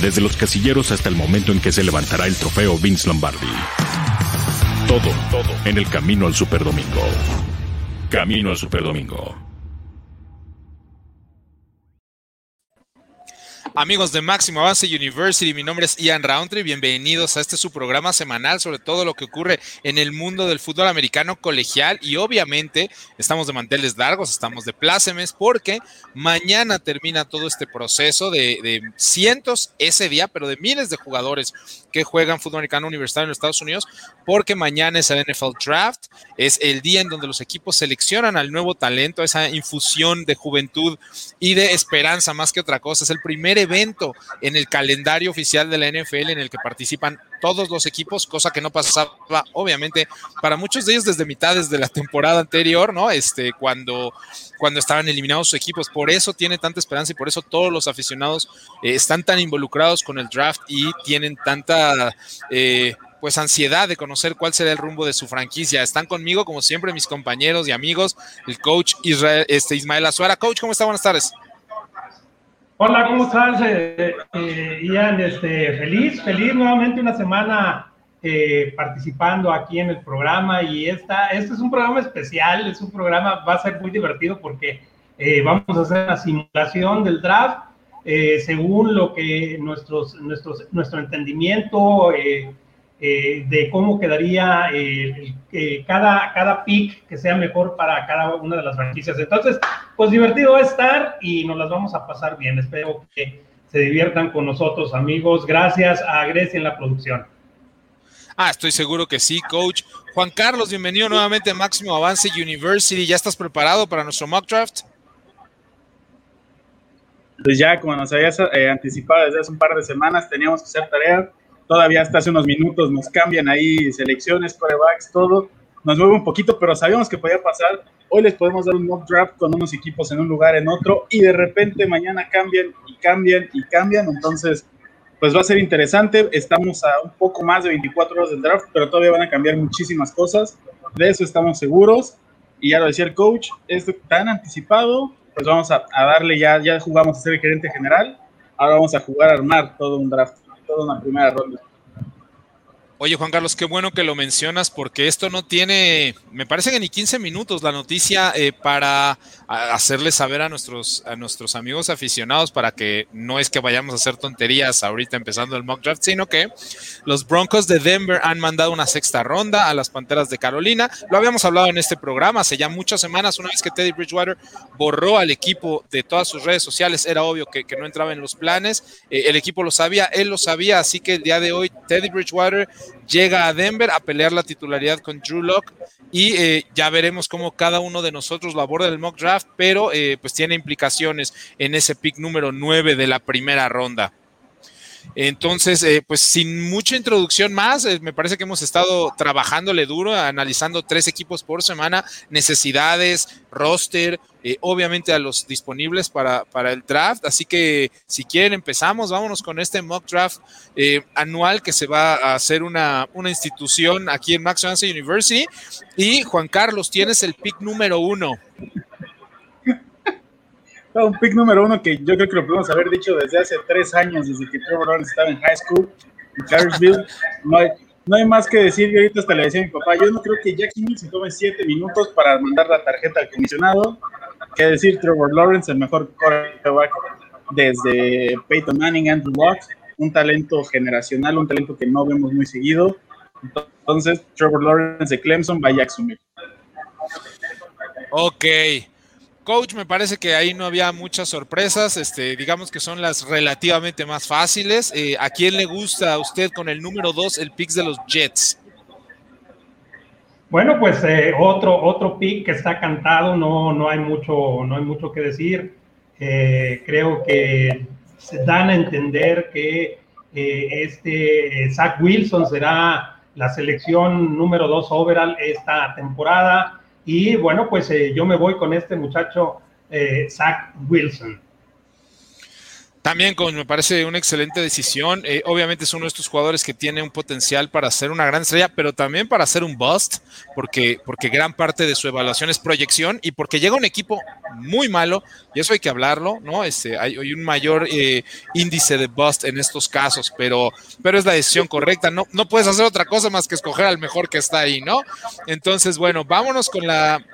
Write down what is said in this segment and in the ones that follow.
desde los casilleros hasta el momento en que se levantará el trofeo Vince Lombardi. Todo, todo en el camino al Superdomingo. Camino al Superdomingo. Amigos de Máximo Avance University, mi nombre es Ian Roundtree. Bienvenidos a este su programa semanal sobre todo lo que ocurre en el mundo del fútbol americano colegial. Y obviamente estamos de manteles largos, estamos de plácemes, porque mañana termina todo este proceso de, cientos ese día, pero de miles de jugadores que juegan fútbol americano universitario en los Estados Unidos, porque mañana es el NFL Draft, es el día en donde los equipos seleccionan al nuevo talento, esa infusión de juventud y de esperanza más que otra cosa. Es el primer evento en el calendario oficial de la NFL en el que participan todos los equipos, cosa que no pasaba, obviamente, para muchos de ellos desde mitades de la temporada anterior, ¿no? Este, cuando, cuando estaban eliminados sus equipos. Por eso tiene tanta esperanza y por eso todos los aficionados eh, están tan involucrados con el draft y tienen tanta. Eh, pues ansiedad de conocer cuál será el rumbo de su franquicia. Están conmigo, como siempre, mis compañeros y amigos, el coach Israel, este, Ismael Azuara. Coach, ¿cómo está? Buenas tardes. Hola, ¿cómo estás, eh, eh, Ian? Este, feliz, feliz nuevamente una semana eh, participando aquí en el programa y esta, este es un programa especial, es un programa, va a ser muy divertido porque vamos a hacer una simulación del draft según lo que nuestros, nuestros, nuestro entendimiento eh, de cómo quedaría eh, cada, cada pick que sea mejor para cada una de las franquicias. Entonces, pues divertido va a estar y nos las vamos a pasar bien. Espero que se diviertan con nosotros, amigos. Gracias a Grecia en la producción. Ah, estoy seguro que sí, coach. Juan Carlos, bienvenido nuevamente a Máximo Avance University. ¿Ya estás preparado para nuestro mock draft? Pues ya, como nos habías eh, anticipado desde hace un par de semanas, teníamos que hacer tarea Todavía hasta hace unos minutos nos cambian ahí selecciones, corebacks, todo. Nos mueve un poquito, pero sabíamos que podía pasar. Hoy les podemos dar un mock draft con unos equipos en un lugar, en otro, y de repente mañana cambian y cambian y cambian. Entonces, pues va a ser interesante. Estamos a un poco más de 24 horas del draft, pero todavía van a cambiar muchísimas cosas. De eso estamos seguros. Y ya lo decía el coach, esto tan anticipado, pues vamos a, a darle ya, ya jugamos a ser el gerente general. Ahora vamos a jugar a armar todo un draft toda una primera ronda. Oye, Juan Carlos, qué bueno que lo mencionas porque esto no tiene, me parece que ni 15 minutos la noticia eh, para hacerle saber a nuestros, a nuestros amigos aficionados para que no es que vayamos a hacer tonterías ahorita empezando el mock draft, sino que los Broncos de Denver han mandado una sexta ronda a las Panteras de Carolina. Lo habíamos hablado en este programa hace ya muchas semanas, una vez que Teddy Bridgewater borró al equipo de todas sus redes sociales, era obvio que, no entraba en los planes, eh, el equipo lo sabía, él lo sabía, así que el día de hoy Teddy Bridgewater llega a Denver a pelear la titularidad con Drew Locke y eh, ya veremos cómo cada uno de nosotros lo aborda el mock draft, pero eh, pues tiene implicaciones en ese pick número 9 de la primera ronda. Entonces, eh, pues sin mucha introducción más, me parece que hemos estado trabajándole duro, analizando tres equipos por semana, necesidades, roster, eh, obviamente a los disponibles para, para, el draft. Así que si quieren empezamos, vámonos con este mock draft eh, anual que se va a hacer una, una institución aquí en Max University. Y Juan Carlos, tienes el pick número uno. Un pick número uno que yo creo que lo podemos haber dicho desde hace tres años, desde que Trevor Lawrence estaba en high school, en Cartersville. No hay, no hay más que decir, yo ahorita hasta le decía a mi papá, yo no creo que Jacksonville se tome siete minutos para mandar la tarjeta al comisionado, que decir Trevor Lawrence, el mejor quarterback desde Peyton Manning, Andrew Luck, un talento generacional, un talento que no vemos muy seguido. Entonces, Trevor Lawrence de Clemson va a Jacksonville. Ok. Coach, me parece que ahí no había muchas sorpresas, este, digamos que son las relativamente más fáciles. Eh, ¿A quién le gusta a usted con el número 2 el pick de los Jets? Bueno, pues eh, otro, otro pick que está cantado, no, no, hay, mucho, no hay mucho que decir. Eh, creo que se dan a entender que este Zach Wilson será la selección número 2 overall esta temporada y bueno, pues eh, yo me voy con este muchacho, eh, Zach Wilson. También con, me parece una excelente decisión. Eh, obviamente es uno de estos jugadores que tiene un potencial para ser una gran estrella, pero también para ser un bust, porque, porque gran parte de su evaluación es proyección y porque llega un equipo muy malo, y eso hay que hablarlo, ¿no? Este, hay, un mayor eh, índice de bust en estos casos, pero, pero es la decisión correcta. No, no puedes hacer otra cosa más que escoger al mejor que está ahí, ¿no? Entonces, bueno, vámonos con la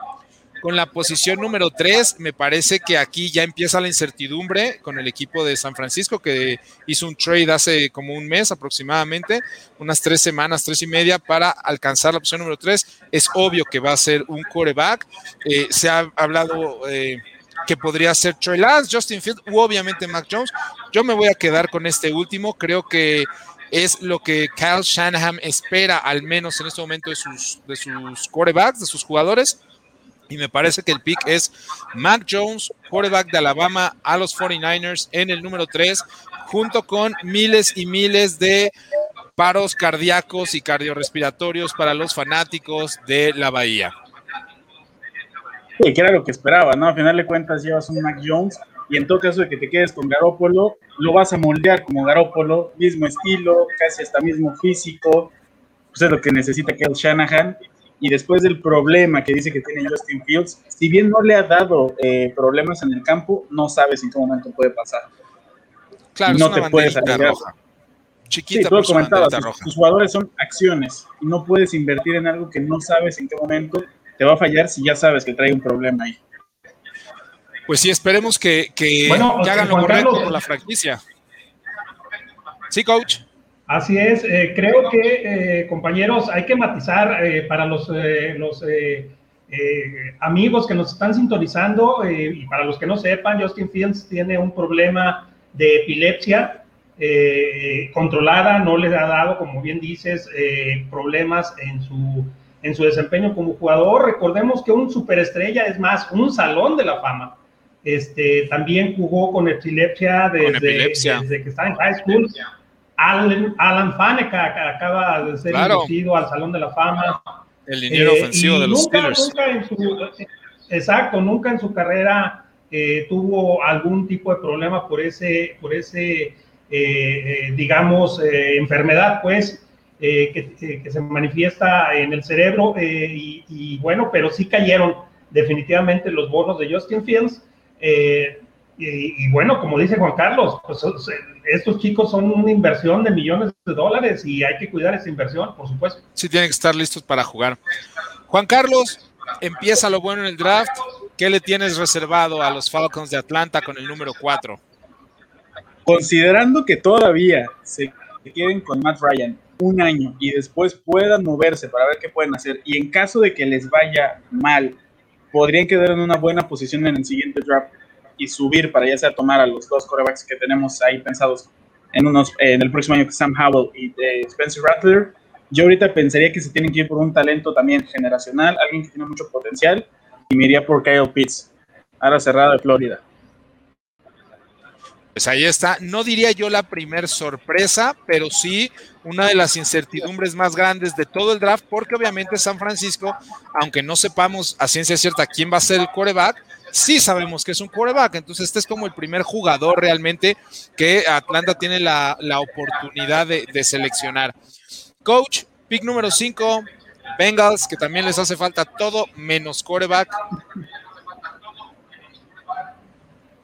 con la posición número 3, me parece que aquí ya empieza la incertidumbre con el equipo de San Francisco, que hizo un trade hace como un mes aproximadamente, unas tres semanas, tres y media, para alcanzar la posición número 3. Es obvio que va a ser un coreback. Eh, se ha hablado... Eh, que podría ser Trey Lance, Justin Field u obviamente Mac Jones. Yo me voy a quedar con este último. Creo que es lo que Kyle Shanahan espera, al menos en este momento, de sus, de sus quarterbacks, de sus jugadores. Y me parece que el pick es Mac Jones, quarterback de Alabama a los 49ers en el número 3, junto con miles y miles de paros cardíacos y cardiorrespiratorios para los fanáticos de la Bahía. Sí, que era lo que esperaba, ¿no? A final de cuentas llevas un Mac Jones y en todo caso de que te quedes con Garópolo, lo vas a moldear como Garópolo, mismo estilo, casi hasta mismo físico, pues es lo que necesita Kel Shanahan y después del problema que dice que tiene Justin Fields, si bien no le ha dado eh, problemas en el campo, no sabes en qué momento puede pasar. Claro, no te puedes roja. Chiquita, sí, tus, jugadores son acciones y no puedes invertir en algo que no sabes en qué momento te va a fallar si ya sabes que trae un problema ahí. Pues sí, esperemos que, que, hagan lo correcto con la franquicia. Sí, coach. Así es, eh, creo que eh, compañeros hay que matizar eh, para los, los amigos que nos están sintonizando y para los que no sepan, Justin Fields tiene un problema de epilepsia controlada, no le ha dado, como bien dices, problemas en su, en su desempeño como jugador. Recordemos que un superestrella es más, un salón de la fama. Este, también jugó con epilepsia desde, desde que está en high school. Alan, Alan Faneca acaba de ser inducido al Salón de la Fama. El dinero eh, ofensivo de los nunca, exacto, nunca en su carrera eh, tuvo algún tipo de problema por ese, por ese eh, digamos, enfermedad, pues, que, que, se manifiesta en el cerebro. Y, y, bueno, pero sí cayeron definitivamente los bonos de Justin Fields. Y, bueno, como dice Juan Carlos, pues estos chicos son una inversión de millones de dólares y hay que cuidar esa inversión, por supuesto. Sí, tienen que estar listos para jugar. Juan Carlos, empieza lo bueno en el draft. ¿Qué le tienes reservado a los Falcons de Atlanta con el número 4? Considerando que todavía se queden con Matt Ryan un año y después puedan moverse para ver qué pueden hacer y en caso de que les vaya mal, podrían quedar en una buena posición en el siguiente draft y subir para ya sea tomar a los dos corebacks que tenemos ahí pensados en, unos, en el próximo año, que Sam Howell y de Spencer Rattler. Yo ahorita pensaría que se tienen que ir por un talento también generacional, alguien que tiene mucho potencial, y me por Kyle Pitts, ahora cerrado de Florida. Pues ahí está, no diría yo la primer sorpresa, pero sí una de las incertidumbres más grandes de todo el draft, porque obviamente San Francisco, aunque no sepamos a ciencia cierta quién va a ser el quarterback, sí sabemos que es un quarterback. Entonces, este es como el primer jugador realmente que Atlanta tiene la, oportunidad de, seleccionar. Coach, pick número 5, Bengals, que también les hace falta todo menos quarterback.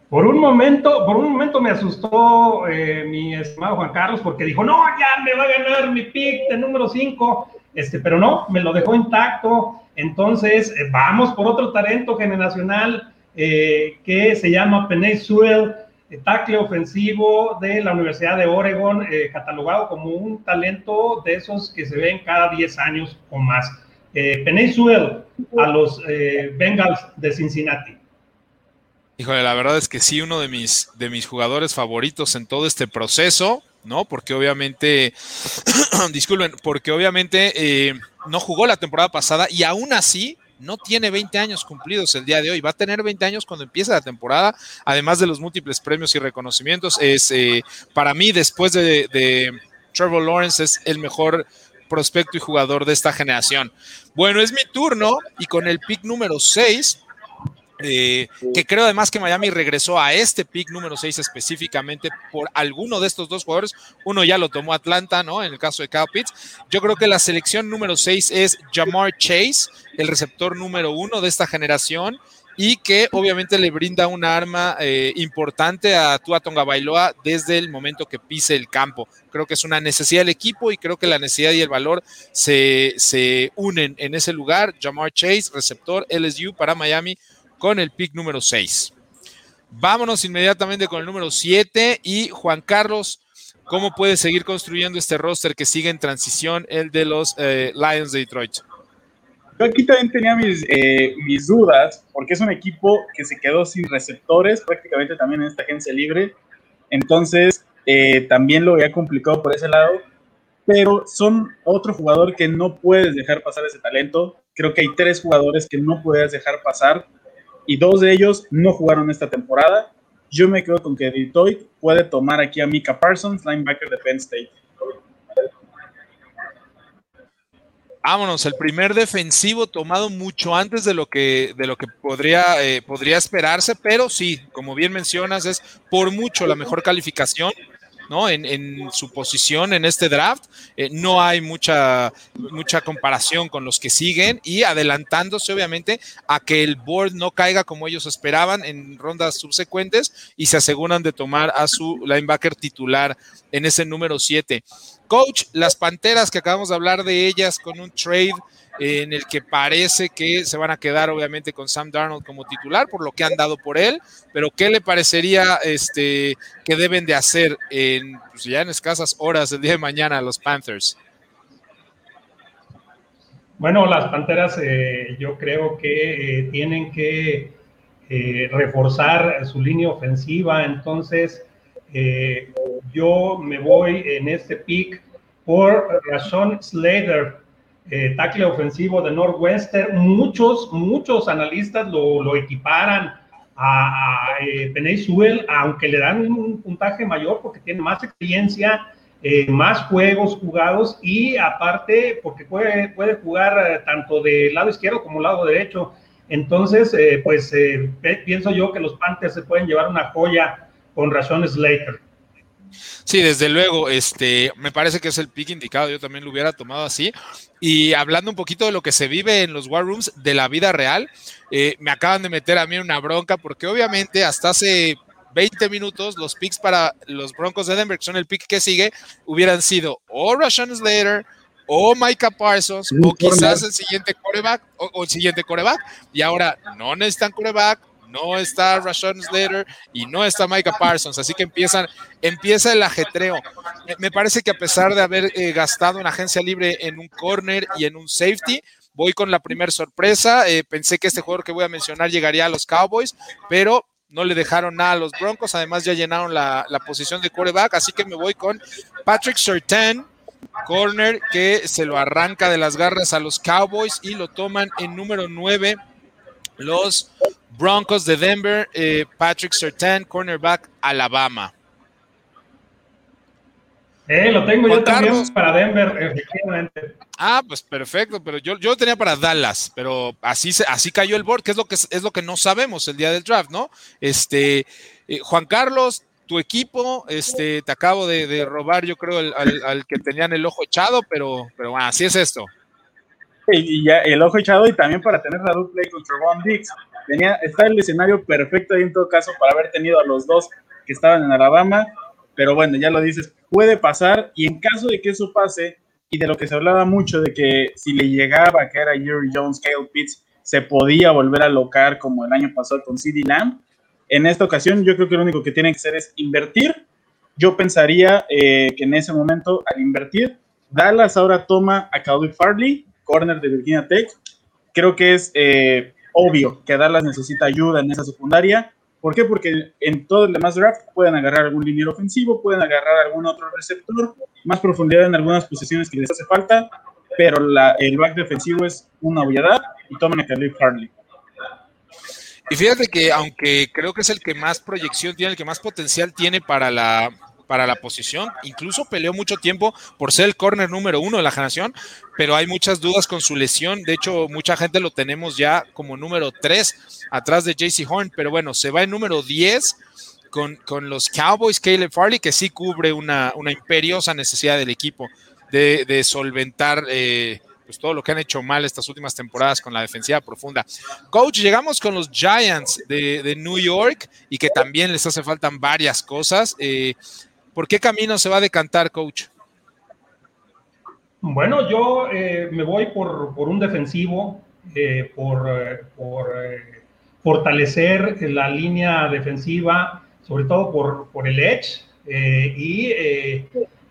Por un momento, por un momento me asustó eh, mi estimado Juan Carlos porque dijo, no, ya me va a ganar mi pick de número 5, este, pero no, me lo dejó intacto. Entonces, eh, vamos por otro talento generacional eh, que se llama Penny Sewell, eh, tackle ofensivo de la Universidad de Oregon, eh, catalogado como un talento de esos que se ven cada 10 años o más. Eh, Sewell a los Bengals de Cincinnati. Híjole, la verdad es que sí, uno de mis, de mis jugadores favoritos en todo este proceso, ¿no? Porque obviamente, disculpen, porque obviamente no jugó la temporada pasada y aún así no tiene 20 años cumplidos el día de hoy, va a tener 20 años cuando empiece la temporada, además de los múltiples premios y reconocimientos. Es eh, para mí, después de, Trevor Lawrence, es el mejor prospecto y jugador de esta generación. Bueno, es mi turno y con el pick número 6 Eh, que creo además que Miami regresó a este pick número 6 específicamente por alguno de estos dos jugadores. Uno ya lo tomó Atlanta, ¿no? En el caso de Kyle Pitts. Yo creo que la selección número 6 es Jamar Chase, el receptor número uno de esta generación y que obviamente le brinda una arma eh, importante a Tua Tonga Bailoa desde el momento que pise el campo. Creo que es una necesidad del equipo y creo que la necesidad y el valor se, se unen en ese lugar. Jamar Chase, receptor LSU para Miami con el pick número 6. Vámonos inmediatamente con el número 7 y Juan Carlos. ¿Cómo puede seguir construyendo este roster que sigue en transición, el de los eh, Lions de Detroit? Yo aquí también tenía mis, eh, mis dudas, porque es un equipo que se quedó sin receptores prácticamente también en esta agencia libre. Entonces, eh, también lo había complicado por ese lado. Pero son otro jugador que no puedes dejar pasar ese talento. Creo que hay tres jugadores que no puedes dejar pasar y dos de ellos no jugaron esta temporada. Yo me quedo con que Detroit puede tomar aquí a Mika Parsons, linebacker de Penn State. Vámonos, el primer defensivo tomado mucho antes de lo que, de lo que podría, eh, podría esperarse, pero sí, como bien mencionas, es por mucho la mejor calificación. ¿No? En, su posición en este draft. Eh, no hay mucha, mucha comparación con los que siguen y adelantándose obviamente a que el board no caiga como ellos esperaban en rondas subsecuentes y se aseguran de tomar a su linebacker titular en ese número 7. Coach, las Panteras que acabamos de hablar de ellas con un trade en el que parece que se van a quedar obviamente con Sam Darnold como titular por lo que han dado por él, pero ¿qué le parecería este, que deben de hacer en, pues, ya en escasas horas del día de mañana los Panthers? Bueno, las Panteras eh, yo creo que eh, tienen que eh, reforzar su línea ofensiva, entonces eh, yo me voy en este pick por Rashon Slater, eh, tackle ofensivo de Northwestern. Muchos, muchos analistas lo, equiparan a, a eh, aunque le dan un puntaje mayor porque tiene más experiencia, más juegos jugados y aparte porque puede, puede jugar tanto del lado izquierdo como lado derecho. Entonces, pues pienso yo que los Panthers se pueden llevar una joya con razones Slater. Sí, desde luego, este, me parece que es el pick indicado, yo también lo hubiera tomado así. Y hablando un poquito de lo que se vive en los War Rooms de la vida real, eh, me acaban de meter a mí una bronca porque obviamente hasta hace 20 minutos los picks para los Broncos de Denver, que son el pick que sigue, hubieran sido o Rashawn Slater o Micah Parsons o quizás el siguiente coreback o, o, el siguiente coreback. Y ahora no necesitan coreback, no está Rashawn Slater y no está Micah Parsons, así que empiezan, empieza el ajetreo. Me parece que a pesar de haber eh, gastado una agencia libre en un corner y en un safety, voy con la primera sorpresa. Eh, pensé que este jugador que voy a mencionar llegaría a los Cowboys, pero no le dejaron nada a los Broncos. Además, ya llenaron la, posición de quarterback, así que me voy con Patrick Surtain, corner que se lo arranca de las garras a los Cowboys y lo toman en número 9 los Broncos de Denver, eh, Patrick Sertan, cornerback, Alabama. Eh, lo tengo yo también para Denver, efectivamente. Ah, pues perfecto, pero yo, yo lo tenía para Dallas, pero así, así cayó el board, que es lo que es lo que no sabemos el día del draft, ¿no? Este, eh, Juan Carlos, tu equipo, este, te acabo de, robar, yo creo, al, que tenían el ojo echado, pero, pero bueno, así es esto. Y, ya el ojo echado y también para tener la dupla contra Ron Dix está el escenario perfecto en todo caso para haber tenido a los dos que estaban en Alabama, pero bueno, ya lo dices, puede pasar y en caso de que eso pase y de lo que se hablaba mucho de que si le llegaba a caer a Jerry Jones, Kyle Pitts, se podía volver a locar como el año pasado con CD Lamb. En esta ocasión yo creo que lo único que tienen que hacer es invertir. Yo pensaría eh, que en ese momento al invertir, Dallas ahora toma a Calvin Farley, corner de Virginia Tech. Creo que es eh, obvio que Dallas necesita ayuda en esa secundaria. ¿Por qué? Porque en todo el demás draft pueden agarrar algún liniero ofensivo, pueden agarrar algún otro receptor, más profundidad en algunas posiciones que les hace falta, pero el back defensivo es una obviedad y toman a Khalil Farley. Y fíjate que aunque creo que es el que más proyección tiene, el que más potencial tiene para la para la posición. Incluso peleó mucho tiempo por ser el corner número uno de la generación, pero hay muchas dudas con su lesión. De hecho, mucha gente lo tenemos ya como número tres atrás de JC Horn, pero bueno, se va en número 10 con, con los Cowboys, Caleb Farley, que sí cubre una, una imperiosa necesidad del equipo de, de solventar. Eh, pues todo lo que han hecho mal estas últimas temporadas con la defensiva profunda. Coach, llegamos con los Giants de, New York y que también les hace faltan varias cosas. Eh, ¿Por qué camino se va a decantar, coach? Bueno, yo eh, me voy por, un defensivo, eh, por, fortalecer la línea defensiva, sobre todo por, por el edge. y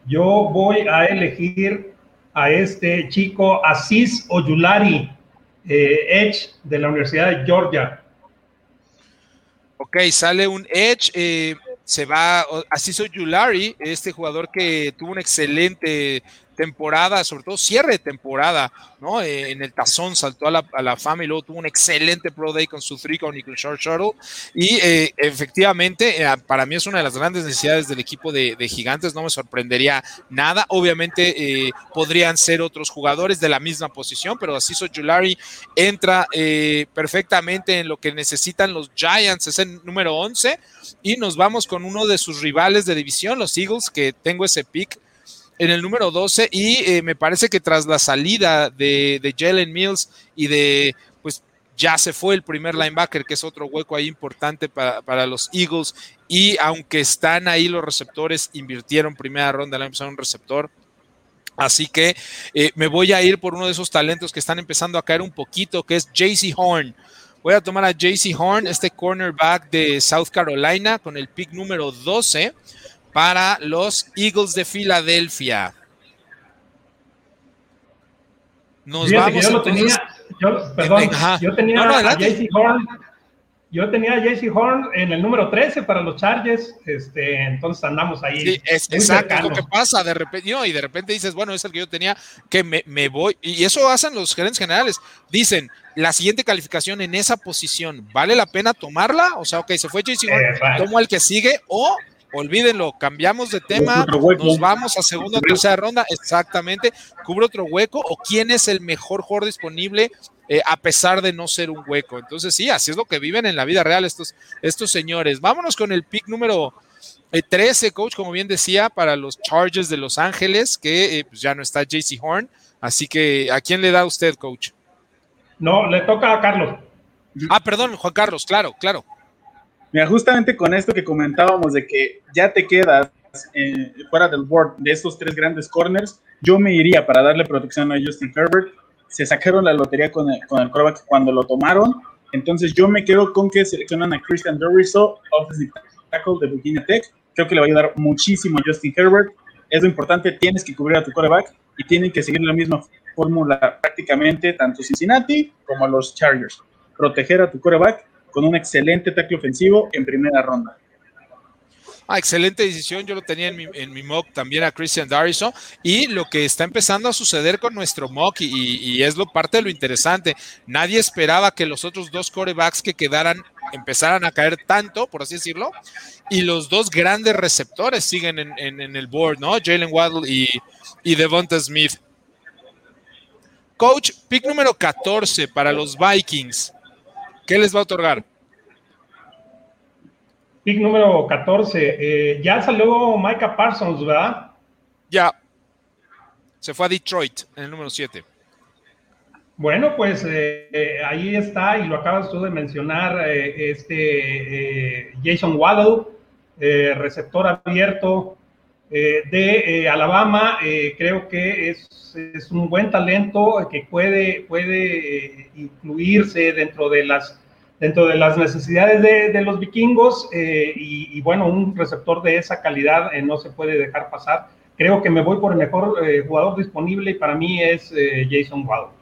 yo voy a elegir a este chico Aziz Oyulari, eh, Edge de la Universidad de Georgia. Ok, sale un Edge, eh, se va Aziz Oyulari, este jugador que tuvo un excelente temporada, sobre todo cierre de temporada, ¿no? Eh, en el tazón saltó a la, a la, fama y luego tuvo un excelente Pro Day con su three con y short shuttle. Y eh, efectivamente, eh, para mí es una de las grandes necesidades del equipo de, Gigantes, no me sorprendería nada. Obviamente podrían ser otros jugadores de la misma posición, pero así Julari entra perfectamente en lo que necesitan los Giants, es el número 11. Y nos vamos con uno de sus rivales de división, los Eagles, que tengo ese pick en el número 12 y eh, me parece que tras la salida de, de Jalen Mills y de, pues ya se fue el primer linebacker, que es otro hueco ahí importante para, los Eagles y aunque están ahí los receptores, invirtieron primera ronda, le empezaron un receptor. Así que eh, me voy a ir por uno de esos talentos que están empezando a caer un poquito, que es JC Horn. Voy a tomar a JC Horn, este cornerback de South Carolina, con el pick número 12 para los Eagles de Filadelfia. Nos vamos yo lo tenía, yo, perdón, yo tenía a JC Horn, yo tenía a JC Horn en el número 13 para los Chargers, este, entonces andamos ahí. Sí, es, exacto, lo que pasa de repente, y de repente dices, bueno, es el que yo tenía, que me, me, voy, y eso hacen los gerentes generales, dicen, la siguiente calificación en esa posición, ¿vale la pena tomarla? O sea, ok, se fue JC Horn, tomo al que sigue, o olvídenlo, cambiamos de tema, nos vamos a segunda o tercera ronda, exactamente, cubre otro hueco o quién es el mejor jugador disponible eh, a pesar de no ser un hueco. Entonces sí, así es lo que viven en la vida real estos, estos señores. Vámonos con el pick número 13, eh, coach, como bien decía, para los Chargers de Los Ángeles, que eh, pues ya no está JC Horn. Así que, ¿a quién le da usted, coach? No, le toca a Carlos. Ah, perdón, Juan Carlos, claro, claro. Mira, justamente con esto que comentábamos de que ya te quedas eh, fuera del board de estos tres grandes corners, yo me iría para darle protección a Justin Herbert. Se sacaron la lotería con el, con el cuando lo tomaron. Entonces yo me quedo con que seleccionan a Christian Doriso, offensive tackle de Virginia Tech. Creo que le va a ayudar muchísimo a Justin Herbert. Es lo importante, tienes que cubrir a tu quarterback y tienen que seguir la misma fórmula prácticamente tanto Cincinnati como los Chargers. Proteger a tu quarterback con un excelente tackle ofensivo en primera ronda. Ah, excelente decisión, yo lo tenía en mi, mock también a Christian Darrison y lo que está empezando a suceder con nuestro mock y, es lo parte de lo interesante, nadie esperaba que los otros dos corebacks que quedaran empezaran a caer tanto, por así decirlo, y los dos grandes receptores siguen en, el board, ¿no? Jalen Waddle y, y Devonta Smith. Coach, pick número 14 para los Vikings. ¿Qué les va a otorgar? Pick número 14. Eh, ya salió Micah Parsons, ¿verdad? Ya. Se fue a Detroit en el número 7. Bueno, pues eh, eh, ahí está, y lo acabas tú de mencionar, este Jason Waddle, receptor abierto de Alabama, creo que es, es, un buen talento que puede, puede incluirse dentro de las dentro de las necesidades de, los vikingos eh, y, bueno, un receptor de esa calidad eh, no se puede dejar pasar. Creo que me voy por el mejor eh, jugador disponible y para mí es Jason Waddle.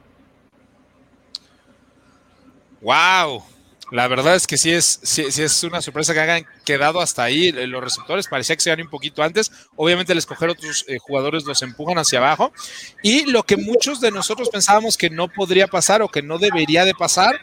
Wow, la verdad es que sí es, sí, es una sorpresa que hayan quedado hasta ahí los receptores. Parecía que se iban un poquito antes. Obviamente, el escoger otros jugadores los empujan hacia abajo. Y lo que muchos de nosotros pensábamos que no podría pasar o que no debería de pasar,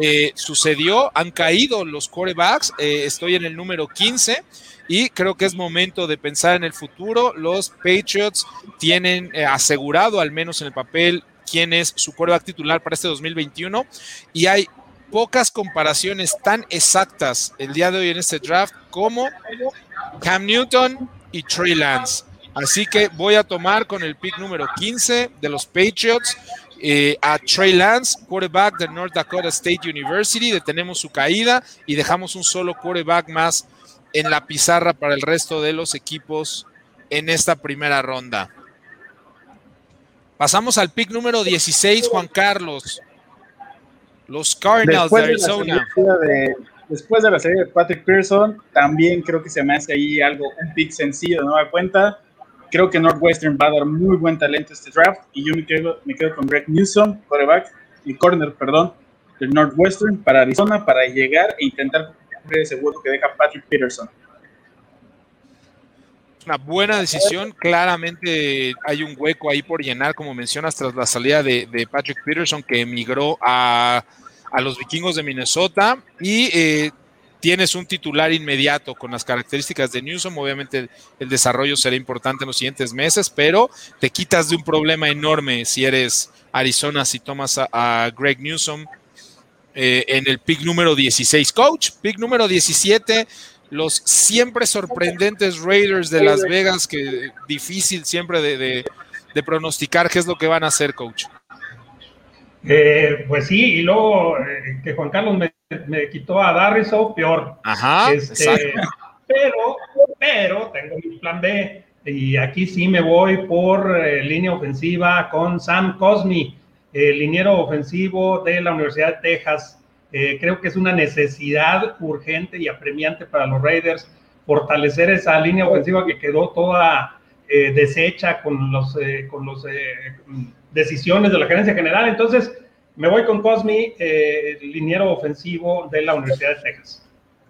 eh, sucedió, han caído los quarterbacks, eh, estoy en el número 15 y creo que es momento de pensar en el futuro. Los Patriots tienen eh, asegurado, al menos en el papel, quién es su quarterback titular para este 2021 y hay pocas comparaciones tan exactas el día de hoy en este draft como Cam Newton y Trey Lance. Así que voy a tomar con el pick número 15 de los Patriots eh, a Trey Lance, quarterback de North Dakota State University. Detenemos su caída y dejamos un solo quarterback más en la pizarra para el resto de los equipos en esta primera ronda. Pasamos al pick número 16, Juan Carlos. Los Cardinals de Arizona. después de la serie de Patrick Pearson, también creo que se me hace ahí algo, un pick sencillo de nueva cuenta creo que Northwestern va a dar muy buen talento este draft y yo me quedo, me quedo con Greg Newsom, quarterback, y corner, perdón, del Northwestern para Arizona para llegar e intentar cumplir ese hueco que deja Patrick Peterson. Una buena decisión, claramente hay un hueco ahí por llenar, como mencionas, tras la salida de, Patrick Peterson que emigró a, a, los vikingos de Minnesota y eh, tienes un titular inmediato con las características de Newsom. Obviamente el desarrollo será importante en los siguientes meses, pero te quitas de un problema enorme si eres Arizona, si tomas a, Greg Newsom eh, en el pick número 16. Coach, pick número 17 los siempre sorprendentes Raiders de Las Vegas, que difícil siempre de, pronosticar qué es lo que van a hacer, coach. Eh, pues sí, y luego eh, que Juan Carlos me me quitó a Darriso, peor. Ajá, este, pero, pero tengo mi plan B y aquí sí me voy por eh, línea ofensiva con Sam Cosmi, el liniero ofensivo de la Universidad de Texas. Eh, creo que es una necesidad urgente y apremiante para los Raiders fortalecer esa línea ofensiva que quedó toda eh, deshecha con los, con los decisiones de la gerencia general. Entonces, me voy con Cosmi, eh, liniero ofensivo de la Universidad de Texas.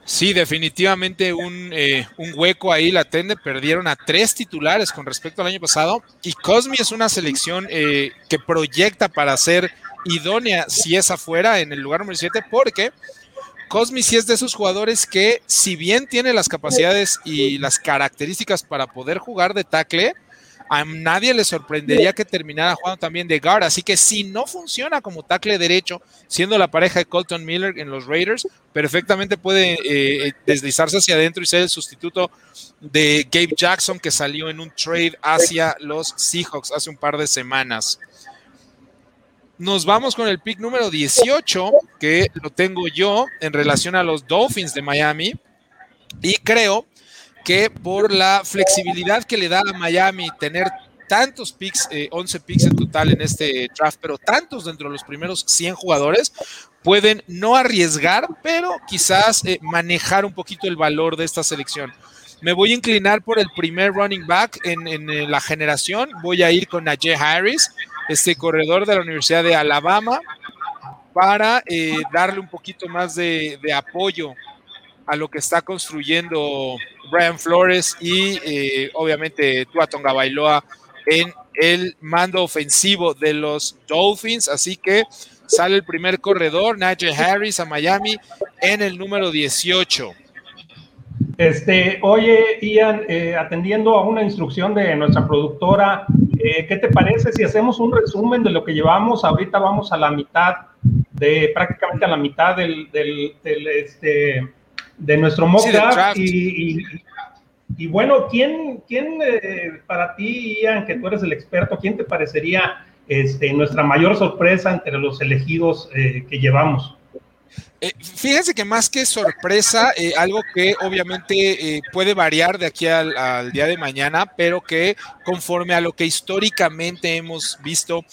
Sí, definitivamente un, eh, un, hueco ahí latente. Perdieron a tres titulares con respecto al año pasado. Y Cosmi es una selección eh, que proyecta para ser idónea si es afuera en el lugar número 7, porque Cosmi sí es de esos jugadores que, si bien tiene las capacidades y las características para poder jugar de tackle, a nadie le sorprendería que terminara jugando también de guard. Así que si no funciona como tackle derecho, siendo la pareja de Colton Miller en los Raiders, perfectamente puede eh, deslizarse hacia adentro y ser el sustituto de Gabe Jackson que salió en un trade hacia los Seahawks hace un par de semanas. Nos vamos con el pick número 18, que lo tengo yo en relación a los Dolphins de Miami. Y creo que por la flexibilidad que le da a Miami tener tantos picks, 11 eh, picks en total en este draft, pero tantos dentro de los primeros 100 jugadores, pueden no arriesgar, pero quizás eh, manejar un poquito el valor de esta selección. Me voy a inclinar por el primer running back en, la generación. Voy a ir con Najee Harris, este corredor de la Universidad de Alabama, para eh, darle un poquito más de, apoyo a lo que está construyendo Brian Flores y eh, obviamente Tua Tonga Bailoa en el mando ofensivo de los Dolphins. Así que sale el primer corredor, Nigel Harris a Miami en el número 18. Este, oye, Ian, eh, atendiendo a una instrucción de nuestra productora, eh, ¿qué te parece si hacemos un resumen de lo que llevamos? Ahorita vamos a la mitad de, prácticamente a la mitad del, del, del este, de nuestro mock y, bueno, ¿quién, quién eh, para ti, Ian, que tú eres el experto, quién te parecería este, nuestra mayor sorpresa entre los elegidos que llevamos? Eh, fíjense que más que sorpresa, algo que obviamente puede variar de aquí al, día de mañana, pero que conforme a lo que históricamente hemos visto,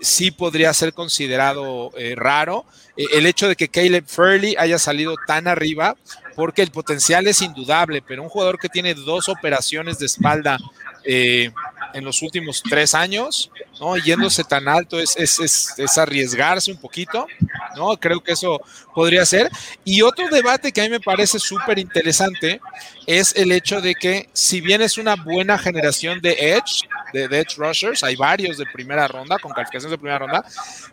sí podría ser considerado raro. Eh, el hecho de que Caleb Furley haya salido tan arriba, porque el potencial es indudable, pero un jugador que tiene dos operaciones de espalda eh, en los últimos tres años, ¿no? Yéndose tan alto es, es, arriesgarse un poquito, ¿no? Creo que eso podría ser. Y otro debate que a mí me parece súper interesante es el hecho de que si bien es una buena generación de Edge, de, Edge Rushers, hay varios de primera ronda, con calificaciones de primera ronda.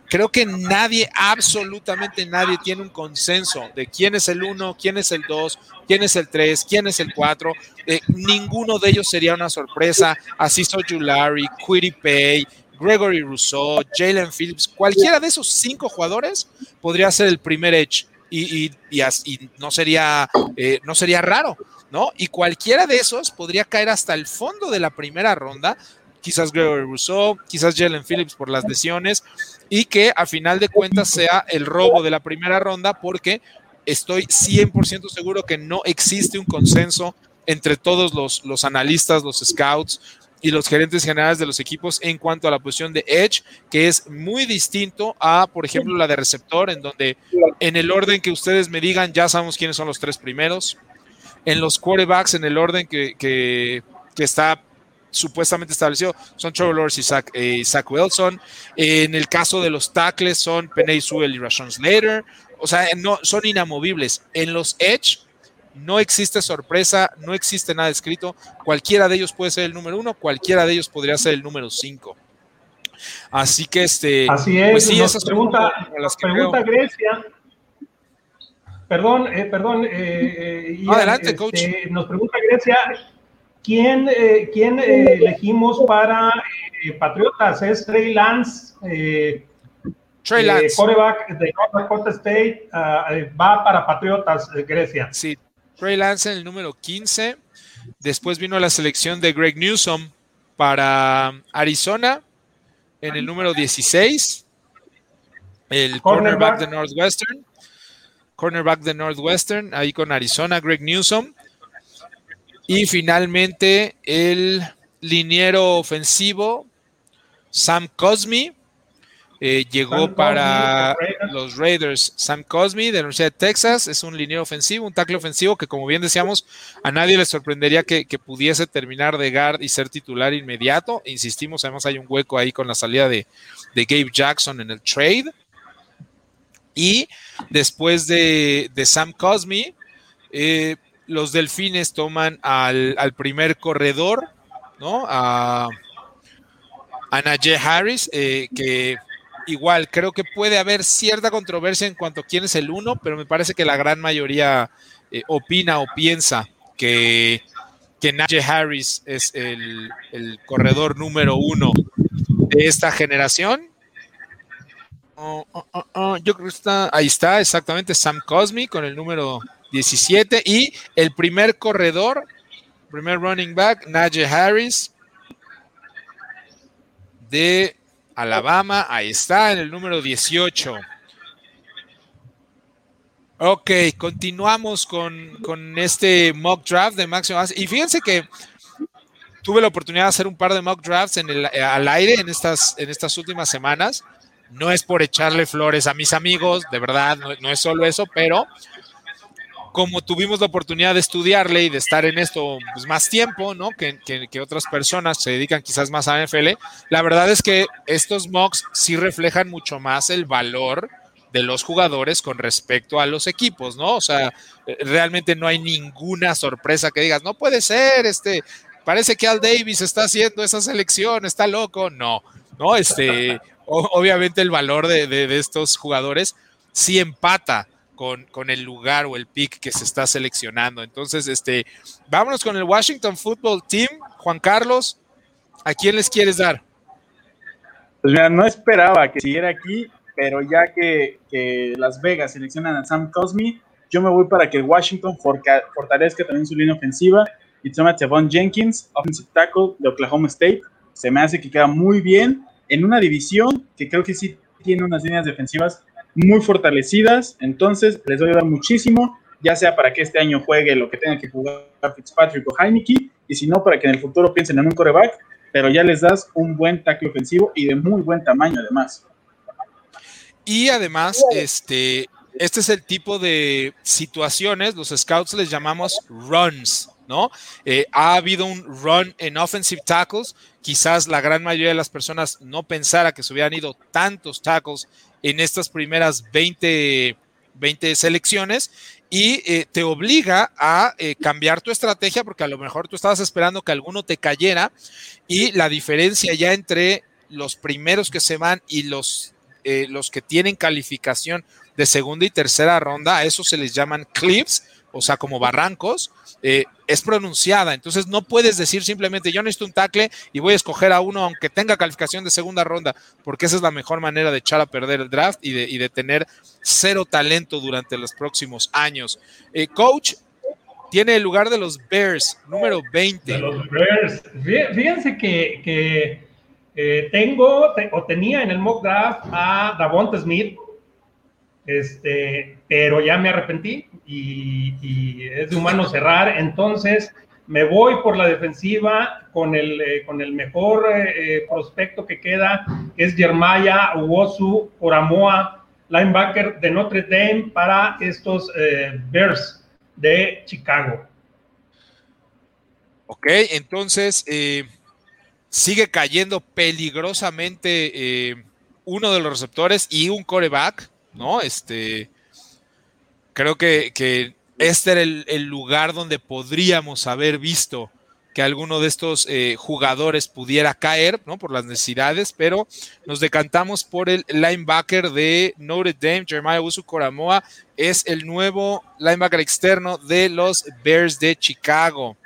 Creo que nadie, absolutamente nadie, tiene un consenso de quién es el 1, quién es el 2, quién es el 3, quién es el 4. Eh, ninguno de ellos sería una sorpresa. Así soy Julari, Quiddy Pay, Gregory Rousseau, Jalen Phillips, cualquiera de esos cinco jugadores podría ser el primer Edge y, no, sería, eh, no sería raro. ¿no? Y cualquiera de esos podría caer hasta el fondo de la primera ronda, quizás Gregory Rousseau, quizás Jalen Phillips por las lesiones, y que a final de cuentas sea el robo de la primera ronda, porque estoy 100% seguro que no existe un consenso entre todos los, los analistas, los scouts, y los gerentes generales de los equipos en cuanto a la posición de edge, que es muy distinto a, por ejemplo, la de receptor, en donde en el orden que ustedes me digan ya sabemos quiénes son los tres primeros en los quarterbacks en el orden que, está supuestamente establecido son Trevor Lawrence y Zach, eh, Wilson. en el caso de los tackles son Penny Sewell y Rashawn Slater. O sea, no, son inamovibles. En los Edge no existe sorpresa, no existe nada escrito. Cualquiera de ellos puede ser el número uno, cualquiera de ellos podría ser el número cinco. Así que este. Así es. Pues sí, esas pregunta, pregunta Grecia Perdón, eh, perdón. Eh, eh adelante, coach. Este, nos pregunta Grecia, ¿quién, eh, quién elegimos para Patriotas? ¿Es Trey Lance? Trey Lance. Coreback de Dakota State ah, va para Patriotas, Grecia. Sí, Trey Lance en el número 15. Después vino la selección de Greg Newsom para Arizona en el número 16. El cornerback de Northwestern cornerback de Northwestern, ahí con Arizona, Greg Newsom. Y finalmente el liniero ofensivo, Sam Cosme, eh, llegó para los Raiders. Sam Cosme de la Universidad de Texas es un liniero ofensivo, un tackle ofensivo que, como bien decíamos, a nadie le sorprendería que, pudiese terminar de guard y ser titular inmediato. Insistimos, además hay un hueco ahí con la salida de, de Gabe Jackson en el trade. Y después de, Sam Cosme, eh, los delfines toman al, primer corredor, ¿no? A, a Najee Harris, eh, que igual creo que puede haber cierta controversia en cuanto a quién es el uno, pero me parece que la gran mayoría eh, opina o piensa que, que Najee Harris es el, el corredor número uno de esta generación. Oh, oh, oh, yo creo que está, ahí está, exactamente, Sam Cosme con el número 17 y el primer corredor, primer running back, Najee Harris de Alabama, ahí está, en el número 18. Ok, continuamos con, este mock draft de Máximo. Y fíjense que tuve la oportunidad de hacer un par de mock drafts en el, al aire en estas, en estas últimas semanas no es por echarle flores a mis amigos, de verdad, no, es solo eso, pero como tuvimos la oportunidad de estudiarle y de estar en esto pues, más tiempo, ¿no? Que, que, otras personas se dedican quizás más a NFL, la verdad es que estos mocks sí reflejan mucho más el valor de los jugadores con respecto a los equipos, ¿no? O sea, realmente no hay ninguna sorpresa que digas, no puede ser, este, parece que Al Davis está haciendo esa selección, está loco, no, no, este, obviamente el valor de, estos jugadores sí empata con, el lugar o el pick que se está seleccionando. Entonces, este, vámonos con el Washington Football Team. Juan Carlos, ¿a quién les quieres dar? Pues mira, no esperaba que siguiera aquí, pero ya que, Las Vegas seleccionan a Sam Cosme, yo me voy para que Washington fortalezca también su línea ofensiva y toma Tevon Jenkins, offensive tackle de Oklahoma State. Se me hace que queda muy bien en una división que creo que sí tiene unas líneas defensivas muy fortalecidas, entonces les doy a dar muchísimo, ya sea para que este año juegue lo que tenga que jugar Fitzpatrick o Heineke, y si no, para que en el futuro piensen en un coreback, pero ya les das un buen tackle ofensivo y de muy buen tamaño además. Y además, este, este es el tipo de situaciones, los scouts les llamamos runs, ¿no? Eh, ha habido un run en offensive tackles, quizás la gran mayoría de las personas no pensara que se hubieran ido tantos tackles en estas primeras 20, 20 selecciones y eh, te obliga a eh, cambiar tu estrategia porque a lo mejor tú estabas esperando que alguno te cayera y la diferencia ya entre los primeros que se van y los, eh, los que tienen calificación de segunda y tercera ronda, a eso se les llaman clips, o sea, como barrancos, eh, es pronunciada. Entonces no puedes decir simplemente yo necesito un tackle y voy a escoger a uno aunque tenga calificación de segunda ronda, porque esa es la mejor manera de echar a perder el draft y de, tener cero talento durante los próximos años. Eh, coach, tiene el lugar de los Bears, número 20. los Bears. Fíjense que, eh, tengo o tenía en el mock draft a Davonta Smith, este, pero ya me arrepentí y, es de humano cerrar, entonces me voy por la defensiva con el, eh, con el mejor eh, eh, prospecto que queda, que es Jeremiah Uwosu Oramoa, linebacker de Notre Dame para estos Bears de Chicago. Ok, entonces sigue cayendo peligrosamente uno de los receptores y un coreback ¿no? Este, creo que, este era el, lugar donde podríamos haber visto que alguno de estos eh, jugadores pudiera caer, ¿no? Por las necesidades, pero nos decantamos por el linebacker de Notre Dame, Jeremiah Usu Coramoa, es el nuevo linebacker externo de los Bears de Chicago.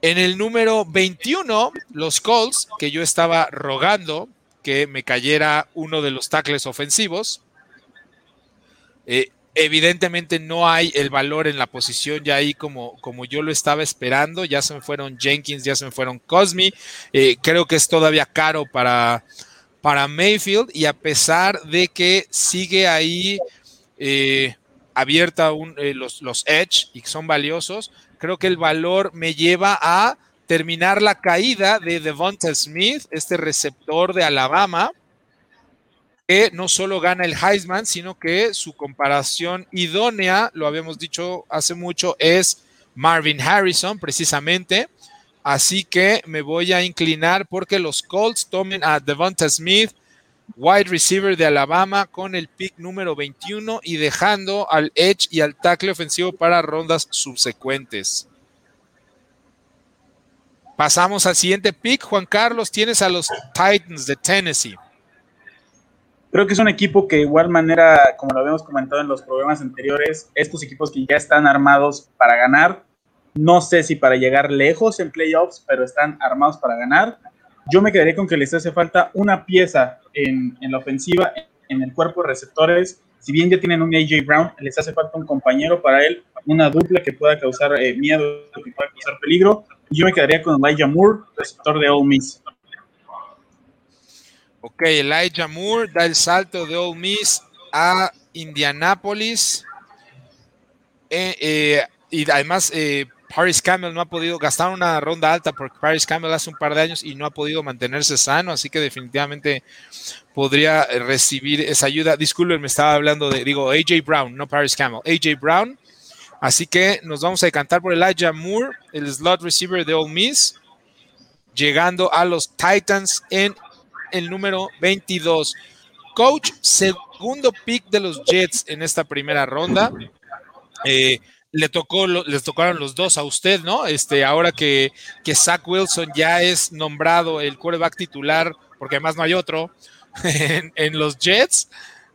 En el número 21, los Colts, que yo estaba rogando que me cayera uno de los tackles ofensivos, eh, evidentemente no hay el valor en la posición ya ahí como, como yo lo estaba esperando. Ya se me fueron Jenkins, ya se me fueron Cosme. Eh, creo que es todavía caro para, para Mayfield y a pesar de que sigue ahí eh, abierta los, los Edge y son valiosos, creo que el valor me lleva a terminar la caída de Devonta Smith, este receptor de Alabama que no solo gana el Heisman, sino que su comparación idónea, lo habíamos dicho hace mucho, es Marvin Harrison, precisamente. Así que me voy a inclinar porque los Colts tomen a Devonta Smith, wide receiver de Alabama, con el pick número 21 y dejando al edge y al tackle ofensivo para rondas subsecuentes. Pasamos al siguiente pick. Juan Carlos, tienes a los Titans de Tennessee. Creo que es un equipo que de igual manera, como lo habíamos comentado en los programas anteriores, estos equipos que ya están armados para ganar, no sé si para llegar lejos en playoffs, pero están armados para ganar. Yo me quedaría con que les hace falta una pieza en, en la ofensiva, en el cuerpo de receptores. Si bien ya tienen un AJ Brown, les hace falta un compañero para él, una dupla que pueda causar eh, miedo, que pueda causar peligro. Yo me quedaría con Elijah Moore, receptor de Ole Miss. Ok, Elijah Moore da el salto de Ole Miss a Indianapolis. Eh, eh, y además, eh, Paris Campbell no ha podido gastar una ronda alta porque Paris Campbell hace un par de años y no ha podido mantenerse sano, así que definitivamente podría recibir esa ayuda. Disculpen, me estaba hablando de, digo, AJ Brown, no Paris Campbell, AJ Brown. Así que nos vamos a decantar por Elijah Moore, el slot receiver de Ole Miss, llegando a los Titans en el número 22. Coach, segundo pick de los Jets en esta primera ronda. Eh, le tocó, les tocaron los dos a usted, ¿no? Este, ahora que, que Zach Wilson ya es nombrado el quarterback titular, porque además no hay otro, en, los Jets,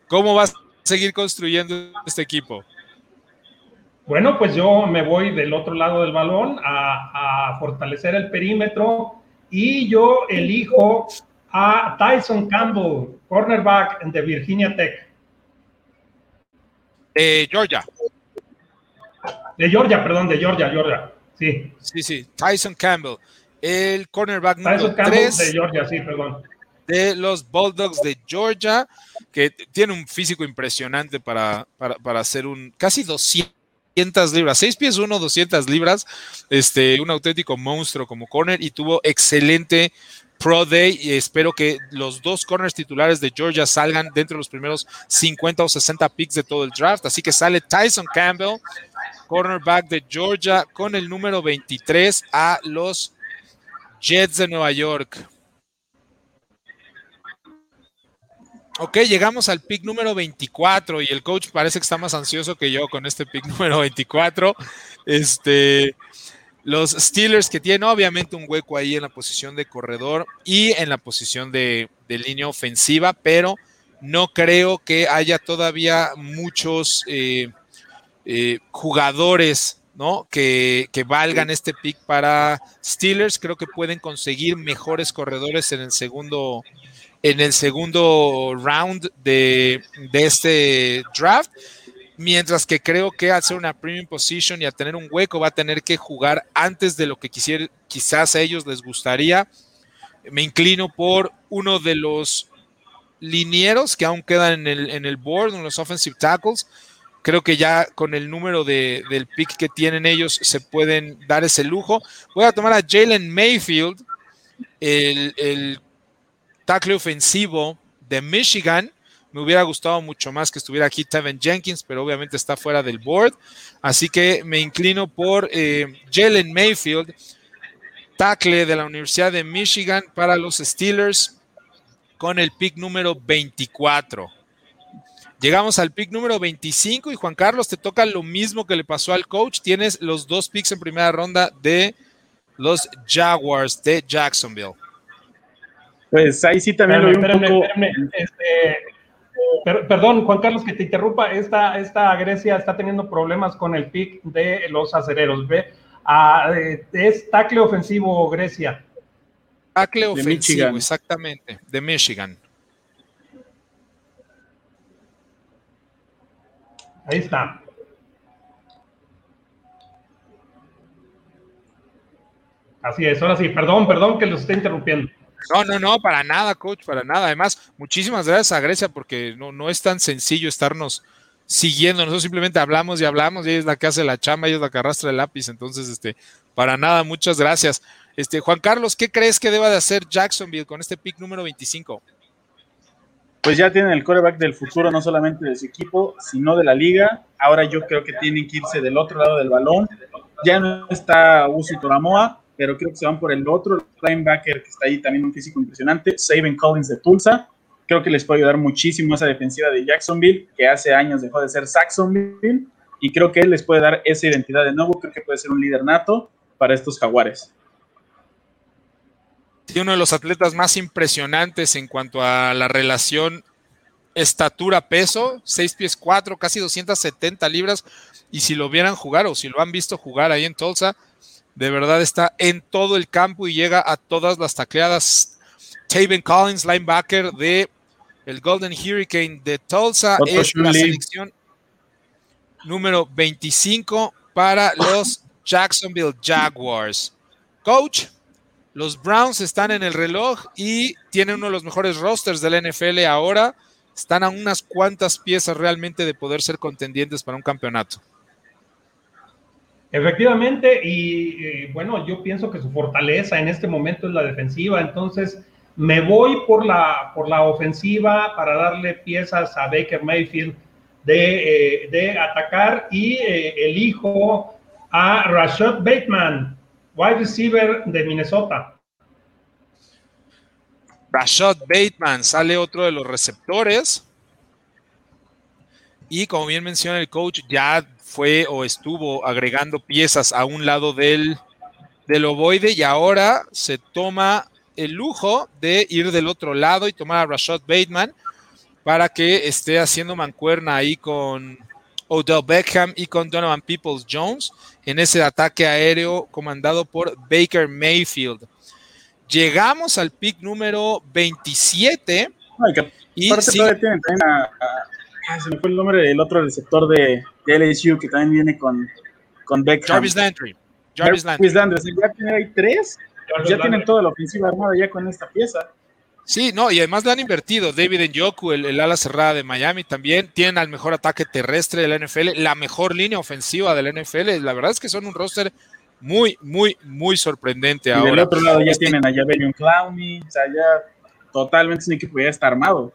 ¿cómo vas a seguir construyendo este equipo? Bueno, pues yo me voy del otro lado del balón a, a fortalecer el perímetro y yo elijo a Tyson Campbell, cornerback de Virginia Tech. De Georgia. De Georgia, perdón, de Georgia, Georgia. Sí. Sí, sí, Tyson Campbell. El cornerback número 3 de Georgia, sí, perdón. De los Bulldogs de Georgia, que tiene un físico impresionante para, para, para hacer un casi 200 libras, 6 pies 1, 200 libras, este, un auténtico monstruo como corner y tuvo excelente Pro Day y espero que los dos corners titulares de Georgia salgan dentro de los primeros 50 o 60 picks de todo el draft. Así que sale Tyson Campbell, cornerback de Georgia, con el número 23 a los Jets de Nueva York. Ok, llegamos al pick número 24 y el coach parece que está más ansioso que yo con este pick número 24. Este, los Steelers que tienen obviamente un hueco ahí en la posición de corredor y en la posición de, línea ofensiva, pero no creo que haya todavía muchos eh, eh, jugadores ¿no? Que, que, valgan este pick para Steelers. Creo que pueden conseguir mejores corredores en el segundo, en el segundo round de, este draft. Mientras que creo que al ser una premium position y al tener un hueco va a tener que jugar antes de lo que quisiera, quizás a ellos les gustaría. Me inclino por uno de los linieros que aún quedan en el, en el board, en los offensive tackles. Creo que ya con el número de, del pick que tienen ellos se pueden dar ese lujo. Voy a tomar a Jalen Mayfield, el, el tackle ofensivo de Michigan. Me hubiera gustado mucho más que estuviera aquí Tevin Jenkins, pero obviamente está fuera del board. Así que me inclino por eh, Jalen Mayfield, tackle de la Universidad de Michigan para los Steelers con el pick número 24. Llegamos al pick número 25 y Juan Carlos, te toca lo mismo que le pasó al coach. Tienes los dos picks en primera ronda de los Jaguars de Jacksonville. Pues ahí sí también lo vi un poco... Este, perdón, Juan Carlos, que te interrumpa. Esta, esta Grecia está teniendo problemas con el pick de los acereros. Ve, ah, eh, es tackle ofensivo Grecia. Tackle ofensivo, exactamente, de Michigan. Ahí está. Así es, ahora sí, perdón, perdón que los esté interrumpiendo. No, no, no, para nada, coach, para nada. Además, muchísimas gracias a Grecia porque no, no es tan sencillo estarnos siguiendo. Nosotros simplemente hablamos y hablamos y ella es la que hace la chamba, ella es la que arrastra el lápiz. Entonces, este, para nada, muchas gracias. Este, Juan Carlos, ¿qué crees que deba de hacer Jacksonville con este pick número 25? Pues ya tienen el coreback del futuro, no solamente de su equipo, sino de la liga. Ahora yo creo que tienen que irse del otro lado del balón. Ya no está Uzi Toramoa, pero creo que se van por el otro linebacker que está ahí también un físico impresionante, Saban Collins de Tulsa. Creo que les puede ayudar muchísimo esa defensiva de Jacksonville, que hace años dejó de ser Saxonville, y creo que él les puede dar esa identidad de nuevo. Creo que puede ser un líder nato para estos jaguares. Tiene uno de los atletas más impresionantes en cuanto a la relación estatura-peso, 6 pies 4, casi 270 libras. Y si lo vieran jugar o si lo han visto jugar ahí en Tulsa, de verdad está en todo el campo y llega a todas las tacleadas. Taven Collins, linebacker de el Golden Hurricane de Tulsa, es la selección número 25 para los Jacksonville Jaguars. Coach, los Browns están en el reloj y tienen uno de los mejores rosters del NFL ahora. Están a unas cuantas piezas realmente de poder ser contendientes para un campeonato. Efectivamente, y, bueno, yo pienso que su fortaleza en este momento es la defensiva, entonces me voy por la, por la ofensiva para darle piezas a Baker Mayfield de, eh, atacar y eh, elijo a Rashad Bateman, wide receiver de Minnesota. Rashad Bateman sale otro de los receptores. Y como bien menciona el coach, ya fue o estuvo agregando piezas a un lado del, del ovoide y ahora se toma el lujo de ir del otro lado y tomar a Rashad Bateman para que esté haciendo mancuerna ahí con Odell Beckham y con Donovan Peoples Jones en ese ataque aéreo comandado por Baker Mayfield. Llegamos al pick número 27. y sí, tienen ah, se me fue el nombre del otro receptor de, de, LSU que también viene con, con Beckham. Jarvis Landry. Jarvis Landry. Landry. Ya tienen ahí tres. ya tienen toda la ofensiva armada ya con esta pieza. Sí, no, y además le han invertido. David Njoku, el, el, ala cerrada de Miami, también tienen al mejor ataque terrestre de la NFL, la mejor línea ofensiva de la NFL. La verdad es que son un roster muy, muy, muy sorprendente y ahora. Del otro lado ya este tienen a Javelion Clowney, o sea, ya totalmente un equipo ya está armado.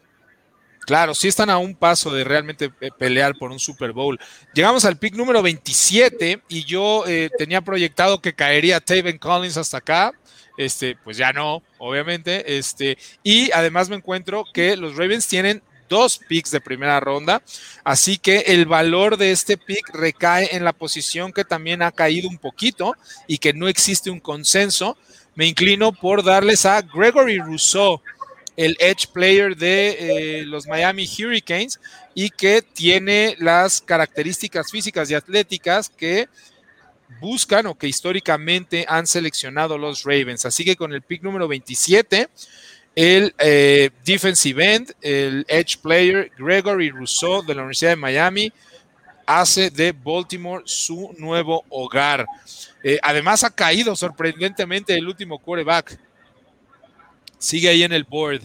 Claro, sí están a un paso de realmente pelear por un Super Bowl. Llegamos al pick número 27 y yo eh, tenía proyectado que caería Taven Collins hasta acá. Este, pues ya no, obviamente. Este, y además me encuentro que los Ravens tienen dos picks de primera ronda. Así que el valor de este pick recae en la posición que también ha caído un poquito y que no existe un consenso. Me inclino por darles a Gregory Rousseau, el edge player de eh, los Miami Hurricanes y que tiene las características físicas y atléticas que buscan o que históricamente han seleccionado los Ravens. Así que con el pick número 27, el eh, defensive end, el edge player Gregory Rousseau de la Universidad de Miami, hace de Baltimore su nuevo hogar. Eh, además ha caído sorprendentemente el último quarterback. Sigue ahí en el board.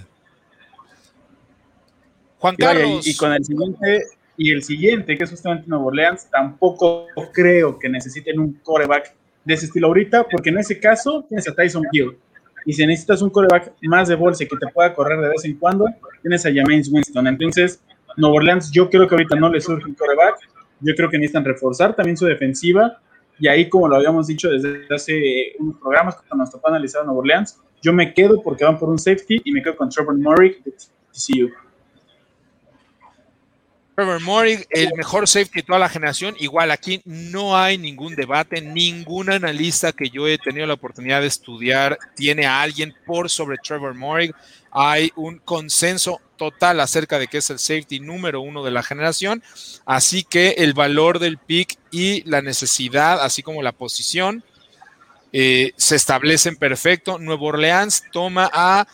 Juan Carlos. Y, con el siguiente, y el siguiente, que es justamente Nuevo Orleans, tampoco creo que necesiten un coreback de ese estilo ahorita, porque en ese caso tienes a Tyson Hill. Y si necesitas un coreback más de bolsa que te pueda correr de vez en cuando, tienes a James Winston. Entonces, Nuevo Orleans, yo creo que ahorita no le surge un coreback. Yo creo que necesitan reforzar también su defensiva. Y ahí, como lo habíamos dicho desde hace unos programas, cuando nos tocó analizar a Nuevo Orleans, yo me quedo porque van por un safety y me quedo con Trevor Murray de TCU. Trevor Murray, el mejor safety de toda la generación. Igual aquí no hay ningún debate, ningún analista que yo he tenido la oportunidad de estudiar tiene a alguien por sobre Trevor Murray. Hay un consenso total acerca de que es el safety número uno de la generación. Así que el valor del pick y la necesidad, así como la posición, eh, se establecen perfecto. Nuevo Orleans toma a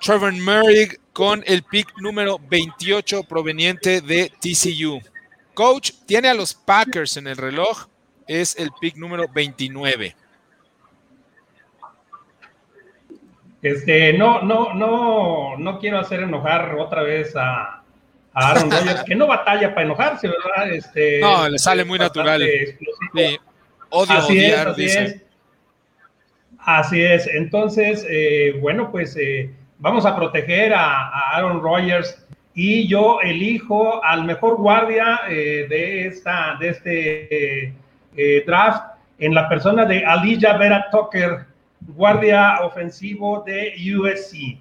Trevor Murray con el pick número 28 proveniente de TCU. Coach tiene a los Packers en el reloj, es el pick número 29. Este, no, no, no, no quiero hacer enojar otra vez a, Aaron Rodgers, que no batalla para enojarse, ¿verdad? Este, no, le sale muy natural. Odio así odiar, es, así Es. Así es. Entonces, eh, bueno, pues eh, vamos a proteger a, Aaron Rodgers y yo elijo al mejor guardia eh, de, esta, de este draft en la persona de Alija Vera Tucker, guardia ofensivo de USC.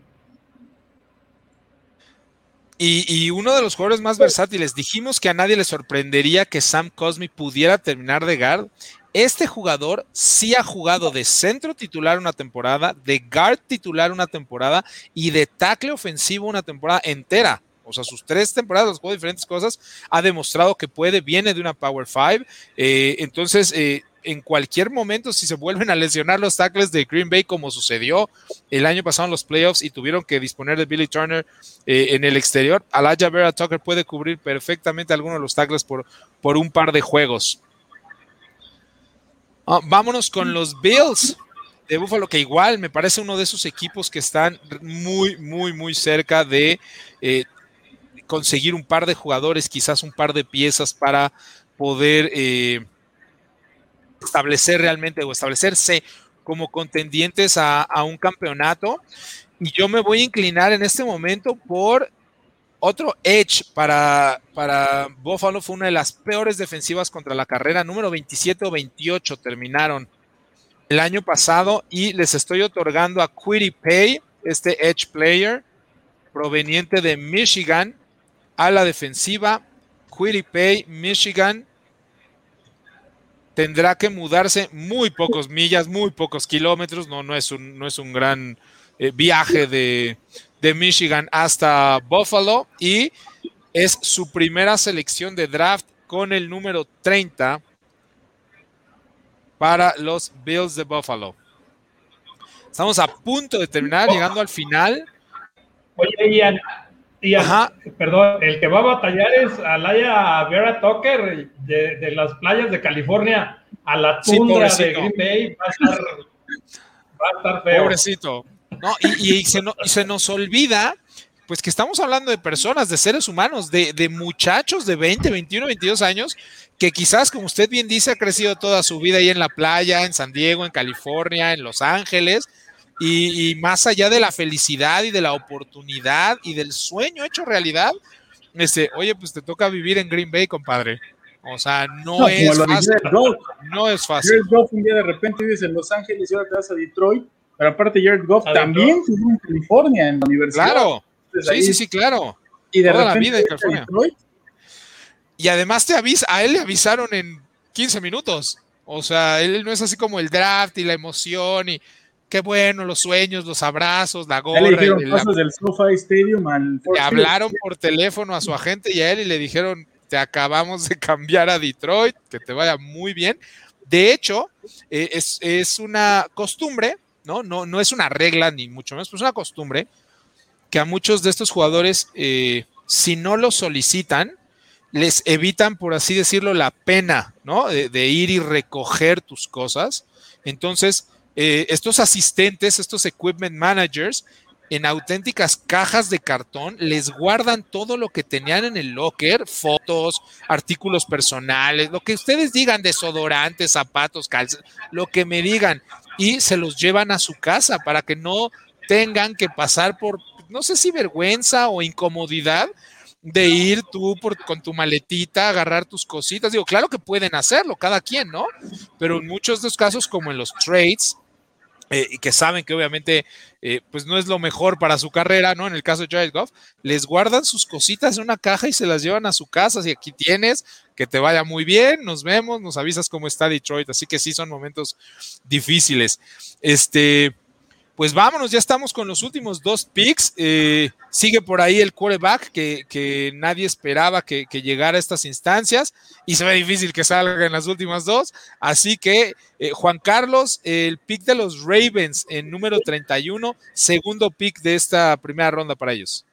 Y, uno de los jugadores más versátiles, dijimos que a nadie le sorprendería que Sam Cosmi pudiera terminar de guard este jugador sí ha jugado de centro titular una temporada, de guard titular una temporada y de tackle ofensivo una temporada entera. O sea, sus tres temporadas, jugó diferentes cosas, ha demostrado que puede, viene de una Power Five. Eh, entonces, eh, en cualquier momento, si se vuelven a lesionar los tackles de Green Bay, como sucedió el año pasado en los playoffs y tuvieron que disponer de Billy Turner eh, en el exterior, Alaya Vera Tucker puede cubrir perfectamente algunos de los tackles por, por un par de juegos. Ah, vámonos con los Bills de Buffalo, que igual me parece uno de esos equipos que están muy, muy, muy cerca de eh, conseguir un par de jugadores, quizás un par de piezas para poder eh, establecer realmente o establecerse como contendientes a, a un campeonato. Y yo me voy a inclinar en este momento por otro edge para, para Buffalo fue una de las peores defensivas contra la carrera. Número 27 o 28 terminaron el año pasado y les estoy otorgando a Quiddy Pay, este edge player proveniente de Michigan, a la defensiva. Quiddy Pay, Michigan, tendrá que mudarse muy pocos millas, muy pocos kilómetros. No, no, es, un, no es un gran eh, viaje de, de Michigan hasta Buffalo y es su primera selección de draft con el número 30 para los Bills de Buffalo. Estamos a punto de terminar, llegando al final. Oye, Ian, perdón, el que va a batallar es Alaya Vera Tucker de, las playas de California a la tundra de Green Bay. Va a estar, va a estar feo. Pobrecito. ¿No? Y, se nos olvida, pues que estamos hablando de personas, de seres humanos, de, muchachos de 20, 21, 22 años, que quizás, como usted bien dice, ha crecido toda su vida ahí en la playa, en San Diego, en California, en Los Ángeles, y, más allá de la felicidad y de la oportunidad y del sueño hecho realidad, este, oye, pues te toca vivir en Green Bay, compadre. O sea, no, es fácil. No es fácil. un día de repente vives en Los Ángeles y ahora te vas a Detroit pero aparte Jared Goff también jugó en California, en la universidad. Claro, sí, sí, sí, claro. Y de Toda la repente vida en California. Detroit, Y además te avisa, a él le avisaron en 15 minutos. O sea, él no es así como el draft y la emoción y qué bueno, los sueños, los abrazos, la gorra. le dijeron y la- del SoFi Stadium al le hablaron por teléfono a su agente y a él y le dijeron, te acabamos de cambiar a Detroit, que te vaya muy bien. De hecho, eh, es, es una costumbre, ¿no? ¿no? No es una regla ni mucho menos, pero es una costumbre que a muchos de estos jugadores, eh, si no lo solicitan, les evitan, por así decirlo, la pena, ¿no? De, de ir y recoger tus cosas. Entonces, eh, estos asistentes, estos equipment managers, en auténticas cajas de cartón, les guardan todo lo que tenían en el locker, fotos, artículos personales, lo que ustedes digan, desodorantes, zapatos, calzas, lo que me digan, y se los llevan a su casa para que no tengan que pasar por, no sé si vergüenza o incomodidad de ir tú por, con tu maletita, agarrar tus cositas. Digo, claro que pueden hacerlo, cada quien, ¿no? Pero en muchos de los casos, como en los trades, eh, y que saben que obviamente eh, pues no es lo mejor para su carrera, ¿no? En el caso de Jared Goff, les guardan sus cositas en una caja y se las llevan a su casa. Si aquí tienes, que te vaya muy bien, nos vemos, nos avisas cómo está Detroit. Así que sí son momentos difíciles. Este, pues vámonos, ya estamos con los últimos dos picks. Eh, sigue por ahí el quarterback que, que nadie esperaba que, que, llegara a estas instancias y se ve difícil que salga en las últimas dos. Así que, eh, Juan Carlos, el pick de los Ravens en número 31, segundo pick de esta primera ronda para ellos.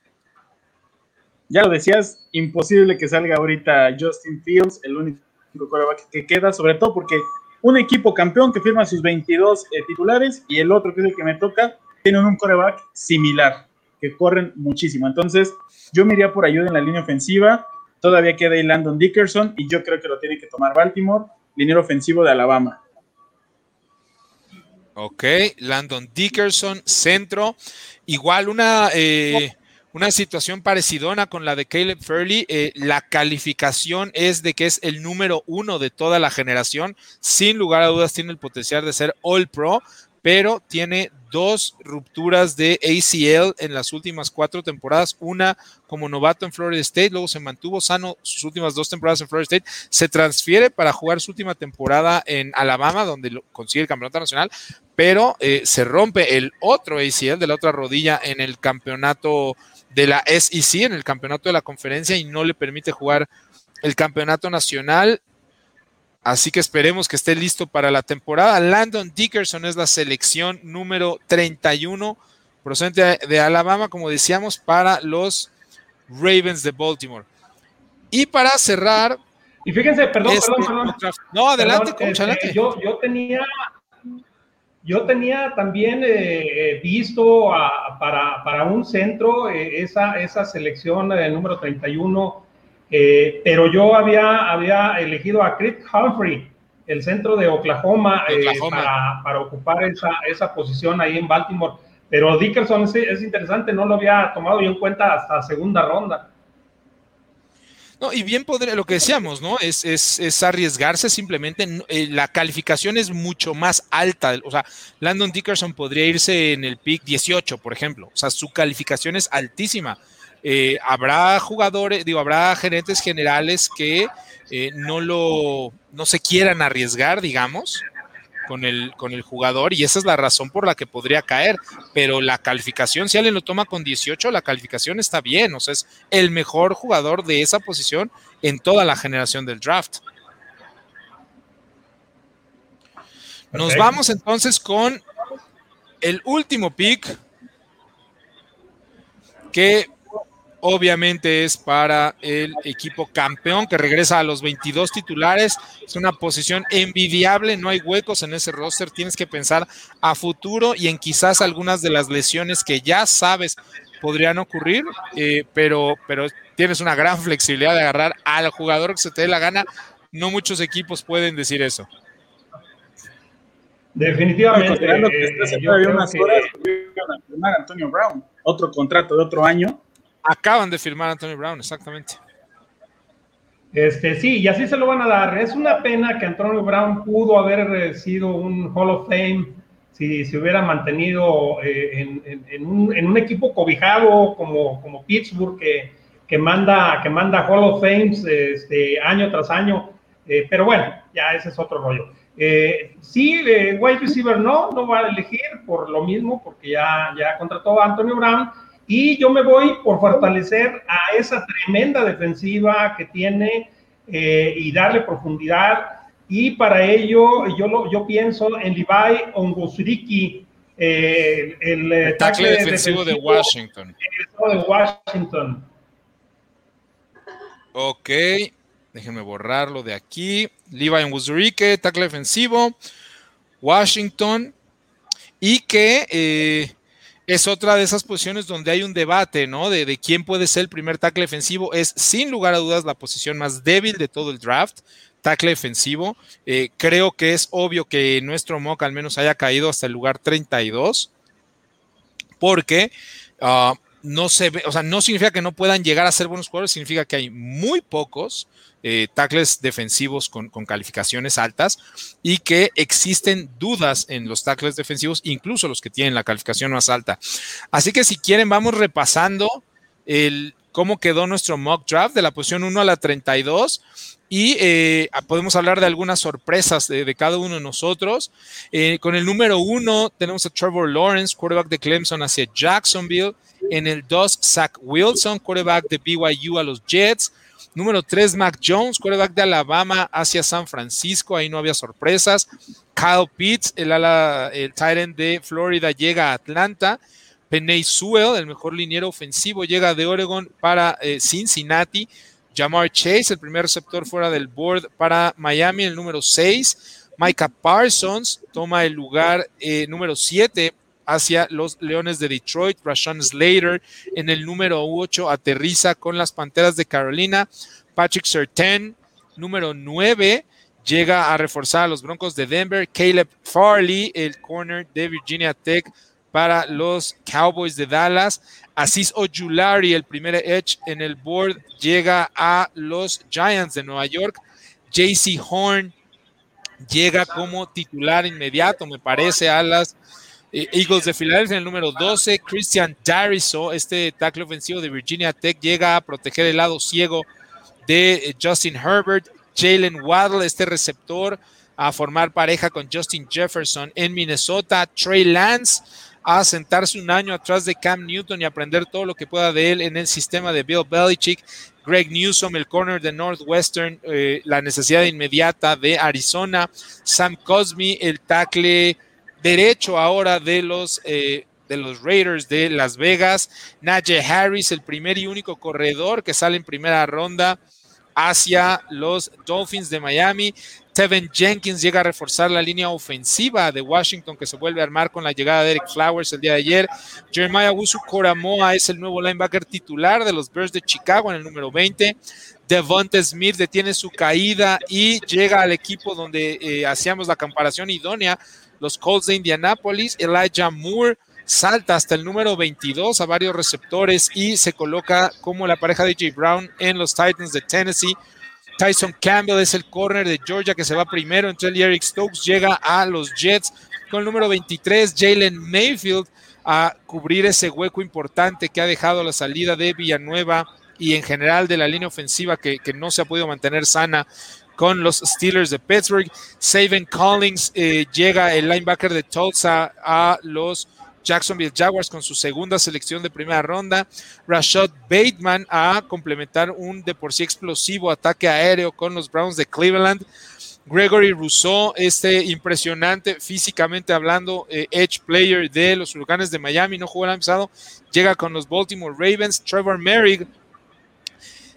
Ya lo decías, imposible que salga ahorita Justin Fields, el único quarterback que queda, sobre todo porque un equipo campeón que firma sus 22 eh, titulares y el otro, que es el que me toca, tienen un coreback similar, que corren muchísimo. Entonces, yo me iría por ayuda en la línea ofensiva. Todavía queda ahí Landon Dickerson y yo creo que lo tiene que tomar Baltimore, liniero ofensivo de Alabama. Ok, Landon Dickerson, centro. Igual una, eh, una situación parecidona con la de Caleb Fairley. Eh, la calificación es de que es el número uno de toda la generación. Sin lugar a dudas, tiene el potencial de ser All Pro, pero tiene dos rupturas de ACL en las últimas cuatro temporadas. Una como novato en Florida State, luego se mantuvo sano sus últimas dos temporadas en Florida State. Se transfiere para jugar su última temporada en Alabama, donde consigue el campeonato nacional, pero eh, se rompe el otro ACL de la otra rodilla en el campeonato de la SEC, en el campeonato de la conferencia, y no le permite jugar el campeonato nacional. Así que esperemos que esté listo para la temporada. Landon Dickerson es la selección número 31, procedente de Alabama, como decíamos, para los Ravens de Baltimore. Y para cerrar. Y fíjense, perdón, este, perdón, perdón. No, adelante, perdón, este. Yo, yo tenía yo tenía también eh, visto a, para, para, un centro eh, esa, esa selección eh, número 31, pero yo había, había elegido a Chris Humphrey, el centro de Oklahoma, Oklahoma. Para, para, ocupar esa, esa posición ahí en Baltimore. Pero Dickerson es, es, interesante, no lo había tomado yo en cuenta hasta segunda ronda. No, y bien podría, lo que decíamos, ¿no? Es, es, es arriesgarse simplemente. Eh, la calificación es mucho más alta. O sea, Landon Dickerson podría irse en el pick 18, por ejemplo. O sea, su calificación es altísima. Eh, habrá jugadores, digo, habrá gerentes generales que eh, no lo, no se quieran arriesgar, digamos, con el, con el jugador, y esa es la razón por la que podría caer. Pero la calificación, si alguien lo toma con 18, la calificación está bien. O sea, es el mejor jugador de esa posición en toda la generación del draft. Nos okay. vamos entonces con el último pick, que obviamente es para el equipo campeón que regresa a los 22 titulares. Es una posición envidiable, no hay huecos en ese roster. Tienes que pensar a futuro y en quizás algunas de las lesiones que ya sabes podrían ocurrir, eh, pero, pero tienes una gran flexibilidad de agarrar al jugador que se te dé la gana. No muchos equipos pueden decir eso. Definitivamente. Bueno, que eh, yo creo unas que... horas, firmar Antonio Brown, otro contrato de otro año. Acaban de firmar a Antonio Brown, exactamente. Este, sí, y así se lo van a dar. Es una pena que Antonio Brown pudo haber sido un Hall of Fame si se hubiera mantenido eh, en, un, equipo cobijado como, Pittsburgh, que, manda, que manda Hall of Fames este, año tras año. Eh, pero bueno, ya ese es otro rollo. Eh, sí, eh, wide receiver no, no va a elegir por lo mismo, porque ya, ya contrató a Antonio Brown. Y yo me voy por fortalecer a esa tremenda defensiva que tiene eh, y darle profundidad. Y para ello, yo, lo, yo pienso en Levi Ongosuriki, eh, el, el tackle defensivo, defensivo, de Washington. de Washington. Ok, déjenme borrarlo de aquí. Levi Ongosuriki, tackle defensivo, Washington. Y que eh, es otra de esas posiciones donde hay un debate, ¿no? De, quién puede ser el primer tackle defensivo. Es sin lugar a dudas la posición más débil de todo el draft, tackle defensivo. Eh, creo que es obvio que nuestro mock al menos haya caído hasta el lugar 32, porque uh, no se ve, o sea, no significa que no puedan llegar a ser buenos jugadores, significa que hay muy pocos eh, tackles defensivos con, calificaciones altas y que existen dudas en los tackles defensivos, incluso los que tienen la calificación más alta. Así que si quieren, vamos repasando el, cómo quedó nuestro mock draft de la posición 1 a la 32 y eh, podemos hablar de algunas sorpresas de, de cada uno de nosotros. Eh, con el número 1 tenemos a Trevor Lawrence, quarterback de Clemson hacia Jacksonville. En el 2, Zach Wilson, quarterback de BYU a los Jets. Número 3, Mac Jones, quarterback de Alabama hacia San Francisco. Ahí no había sorpresas. Kyle Pitts, el, ala, el tight end de Florida, llega a Atlanta. Penay Sewell, el mejor liniero ofensivo, llega de Oregon para eh, Cincinnati. Jamar Chase, el primer receptor fuera del board para Miami, el número 6. Micah Parsons toma el lugar eh, número 7 hacia los Leones de Detroit. Rashawn Slater en el número 8 aterriza con las Panteras de Carolina. Patrick Sertain, número 9, llega a reforzar a los Broncos de Denver. Caleb Farley, el corner de Virginia Tech para los Cowboys de Dallas. Asís Ojulari, el primer edge en el board, llega a los Giants de Nueva York. JC Horn llega como titular inmediato, me parece, a las Eagles de Filadelfia en el número 12. Christian Dariso, este tackle ofensivo de Virginia Tech, llega a proteger el lado ciego de Justin Herbert. Jalen Waddle, este receptor, a formar pareja con Justin Jefferson en Minnesota. Trey Lance a sentarse un año atrás de Cam Newton y aprender todo lo que pueda de él en el sistema de Bill Belichick. Greg Newsom, el corner de Northwestern, eh, la necesidad inmediata de Arizona. Sam Cosme, el tackle derecho ahora de los, eh, de los Raiders de Las Vegas. Najee Harris, el primer y único corredor que sale en primera ronda hacia los Dolphins de Miami. Tevin Jenkins llega a reforzar la línea ofensiva de Washington que se vuelve a armar con la llegada de Eric Flowers el día de ayer. Jeremiah Wusu Coramoa es el nuevo linebacker titular de los Bears de Chicago en el número 20. Devonta Smith detiene su caída y llega al equipo donde eh, hacíamos la comparación idónea los Colts de Indianapolis. Elijah Moore salta hasta el número 22 a varios receptores y se coloca como la pareja de J. Brown en los Titans de Tennessee. Tyson Campbell es el corner de Georgia que se va primero. Entre Eric Stokes llega a los Jets con el número 23. Jalen Mayfield a cubrir ese hueco importante que ha dejado la salida de Villanueva y en general de la línea ofensiva que no se ha podido mantener sana con los Steelers de Pittsburgh. Saban Collins eh, llega el linebacker de Tulsa a los Jacksonville Jaguars con su segunda selección de primera ronda. Rashad Bateman a complementar un de por sí explosivo ataque aéreo con los Browns de Cleveland. Gregory Rousseau, este impresionante físicamente hablando, eh, edge player de los Huracanes de Miami, no jugó el año pasado, llega con los Baltimore Ravens. Trevor Merrick,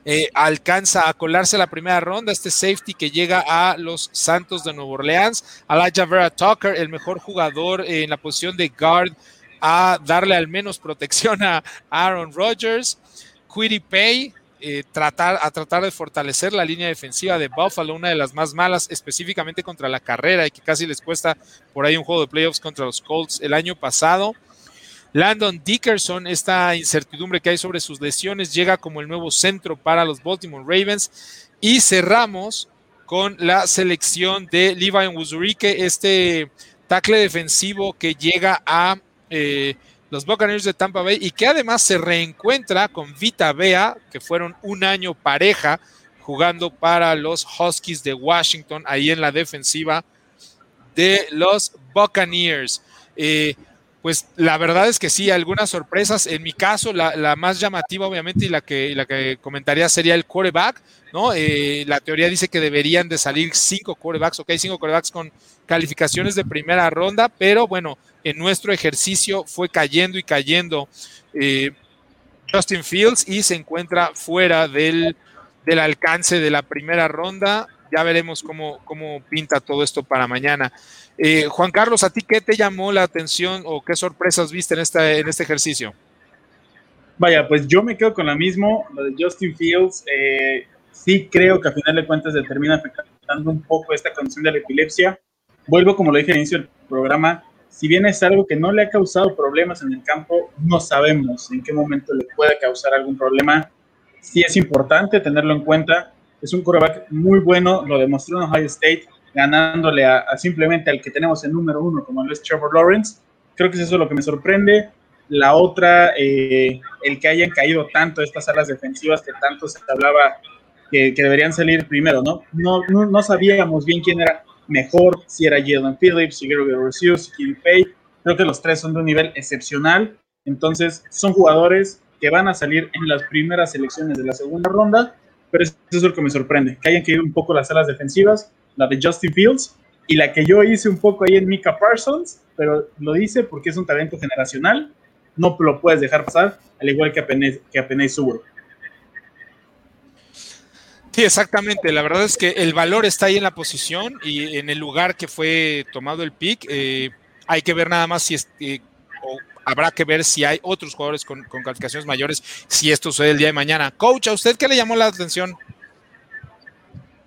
eh, alcanza a colarse la primera ronda, este safety que llega a los Santos de Nueva Orleans, Elijah Vera Tucker, el mejor jugador en la posición de guard, a darle al menos protección a Aaron Rodgers, Quiddy Pay, eh, tratar, a tratar de fortalecer la línea defensiva de Buffalo, una de las más malas, específicamente contra la carrera y que casi les cuesta por ahí un juego de playoffs contra los Colts el año pasado. Landon Dickerson, esta incertidumbre que hay sobre sus lesiones, llega como el nuevo centro para los Baltimore Ravens. Y cerramos con la selección de Levi Wuzurike, este tackle defensivo que llega a eh, los Buccaneers de Tampa Bay y que además se reencuentra con Vita Bea, que fueron un año pareja jugando para los Huskies de Washington, ahí en la defensiva de los Buccaneers. Eh, pues la verdad es que sí, algunas sorpresas. En mi caso, la, más llamativa, obviamente, y la que, la que comentaría sería el quarterback, ¿no? Eh, la teoría dice que deberían de salir cinco quarterbacks, ok, cinco quarterbacks con calificaciones de primera ronda, pero bueno, en nuestro ejercicio fue cayendo y cayendo eh, Justin Fields y se encuentra fuera del, del alcance de la primera ronda. Ya veremos cómo, cómo pinta todo esto para mañana. Eh, Juan Carlos, ¿a ti qué te llamó la atención o qué sorpresas viste en, esta, en este ejercicio? Vaya, pues yo me quedo con la mismo, lo de Justin Fields. Eh, sí creo que a final de cuentas le termina afectando un poco esta condición de la epilepsia. Vuelvo, como lo dije al inicio del programa, si bien es algo que no le ha causado problemas en el campo, no sabemos en qué momento le puede causar algún problema. Sí es importante tenerlo en cuenta. Es un quarterback muy bueno, lo demostró en Ohio State, ganándole a, simplemente al que tenemos el número uno, como lo es Trevor Lawrence. Creo que es eso lo que me sorprende. La otra, eh, el que hayan caído tanto estas alas defensivas que tanto se hablaba que, deberían salir primero, ¿no? No, ¿no? no, sabíamos bien quién era mejor, si era Jalen Phillips, si Gary Rousseau, si Kitty Pay. Creo que los tres son de un nivel excepcional. Entonces, son jugadores que van a salir en las primeras selecciones de la segunda ronda, pero eso es lo que me sorprende, que hayan caído un poco las alas defensivas, la de Justin Fields, y la que yo hice un poco ahí en Mika Parsons, pero lo hice porque es un talento generacional, no lo puedes dejar pasar, al igual que a Penny, que a Sí, exactamente. La verdad es que el valor está ahí en la posición y en el lugar que fue tomado el pick. Eh, hay que ver nada más si es, eh, habrá que ver si hay otros jugadores con, calificaciones mayores, si esto sucede el día de mañana. Coach, ¿a usted qué le llamó la atención?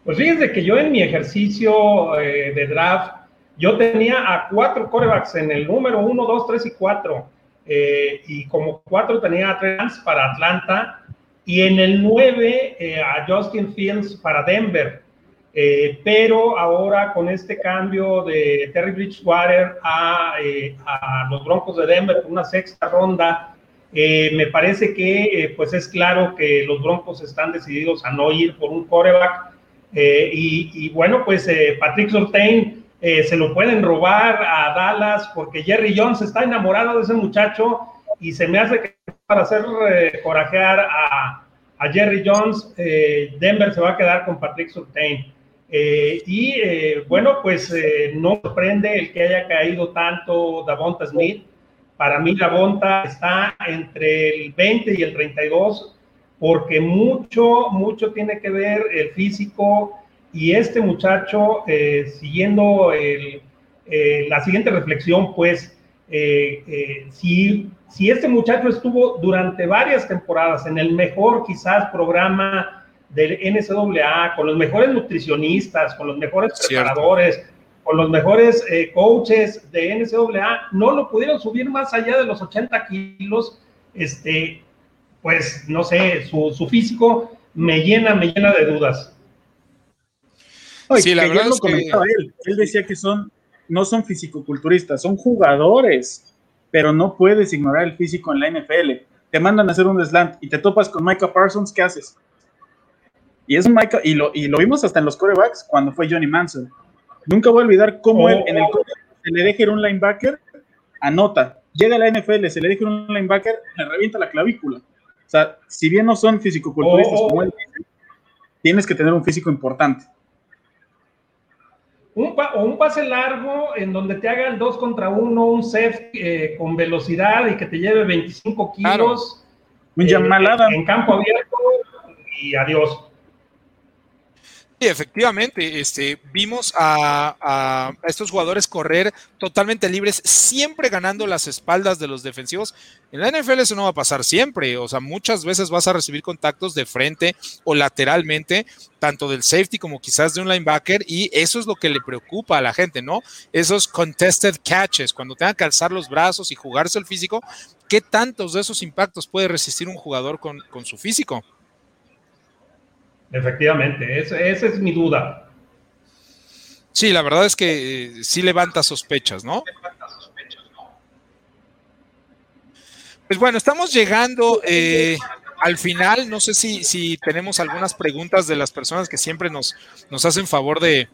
Pues fíjense que yo en mi ejercicio eh, de draft, yo tenía a cuatro corebacks en el número uno, dos, tres y cuatro. y como cuatro tenía a Trans para Atlanta y en el 9 eh, a Justin Fields para Denver. Eh, pero ahora con este cambio de Terry Bridgewater a, eh, a los Broncos de Denver por una sexta ronda, me parece que pues es claro que los Broncos están decididos a no ir por un coreback. Y, y, bueno, pues Patrick Surtain se lo pueden robar a Dallas porque Jerry Jones está enamorado de ese muchacho y se me hace que para hacer corajear a, a Jerry Jones, eh, Denver se va a quedar con Patrick Surtain. Eh, y eh, bueno, pues no sorprende el que haya caído tanto Davonta Smith. Para mí Davonta está entre el 20 y el 32 porque mucho, mucho tiene que ver el físico y este muchacho, siguiendo la siguiente reflexión, pues, si si este muchacho estuvo durante varias temporadas en el mejor quizás programa del NCAA, con los mejores nutricionistas, con los mejores preparadores, con los mejores eh, coaches de NCAA, no lo pudieron subir más allá de los 80 kilos, este, pues no sé, su, físico me llena, me llena de dudas. sí, la verdad que... él. Él decía que son, no son fisicoculturistas, son jugadores pero no puedes ignorar el físico en la NFL. Te mandan a hacer un slant y te topas con Micah Parsons, ¿qué haces? Y es Micah, y lo, y lo vimos hasta en los corebacks cuando fue Johnny Manson. Nunca voy a olvidar cómo él en el se le deja ir un linebacker, anota. Llega a la NFL, se le deja un linebacker, le revienta la clavícula. O sea, si bien no son físico-culturistas como él tienes que tener un físico importante un, o un pase largo en donde te hagan dos contra uno, un set eh, con velocidad y que te lleve 25 kilos. Eh, en campo abierto y adiós efectivamente, este, vimos a, estos jugadores correr totalmente libres, siempre ganando las espaldas de los defensivos. En la NFL eso no va a pasar siempre, o sea, muchas veces vas a recibir contactos de frente o lateralmente, tanto del safety como quizás de un linebacker, y eso es lo que le preocupa a la gente, ¿no? Esos contested catches, cuando tengan que alzar los brazos y jugarse el físico, ¿qué tantos de esos impactos puede resistir un jugador con, con su físico? Efectivamente, esa es mi duda. Sí, la verdad es que eh, sí levanta sospechas, ¿no? Pues bueno, estamos llegando eh, al final. No sé si, si tenemos algunas preguntas de las personas que siempre nos, nos hacen favor de,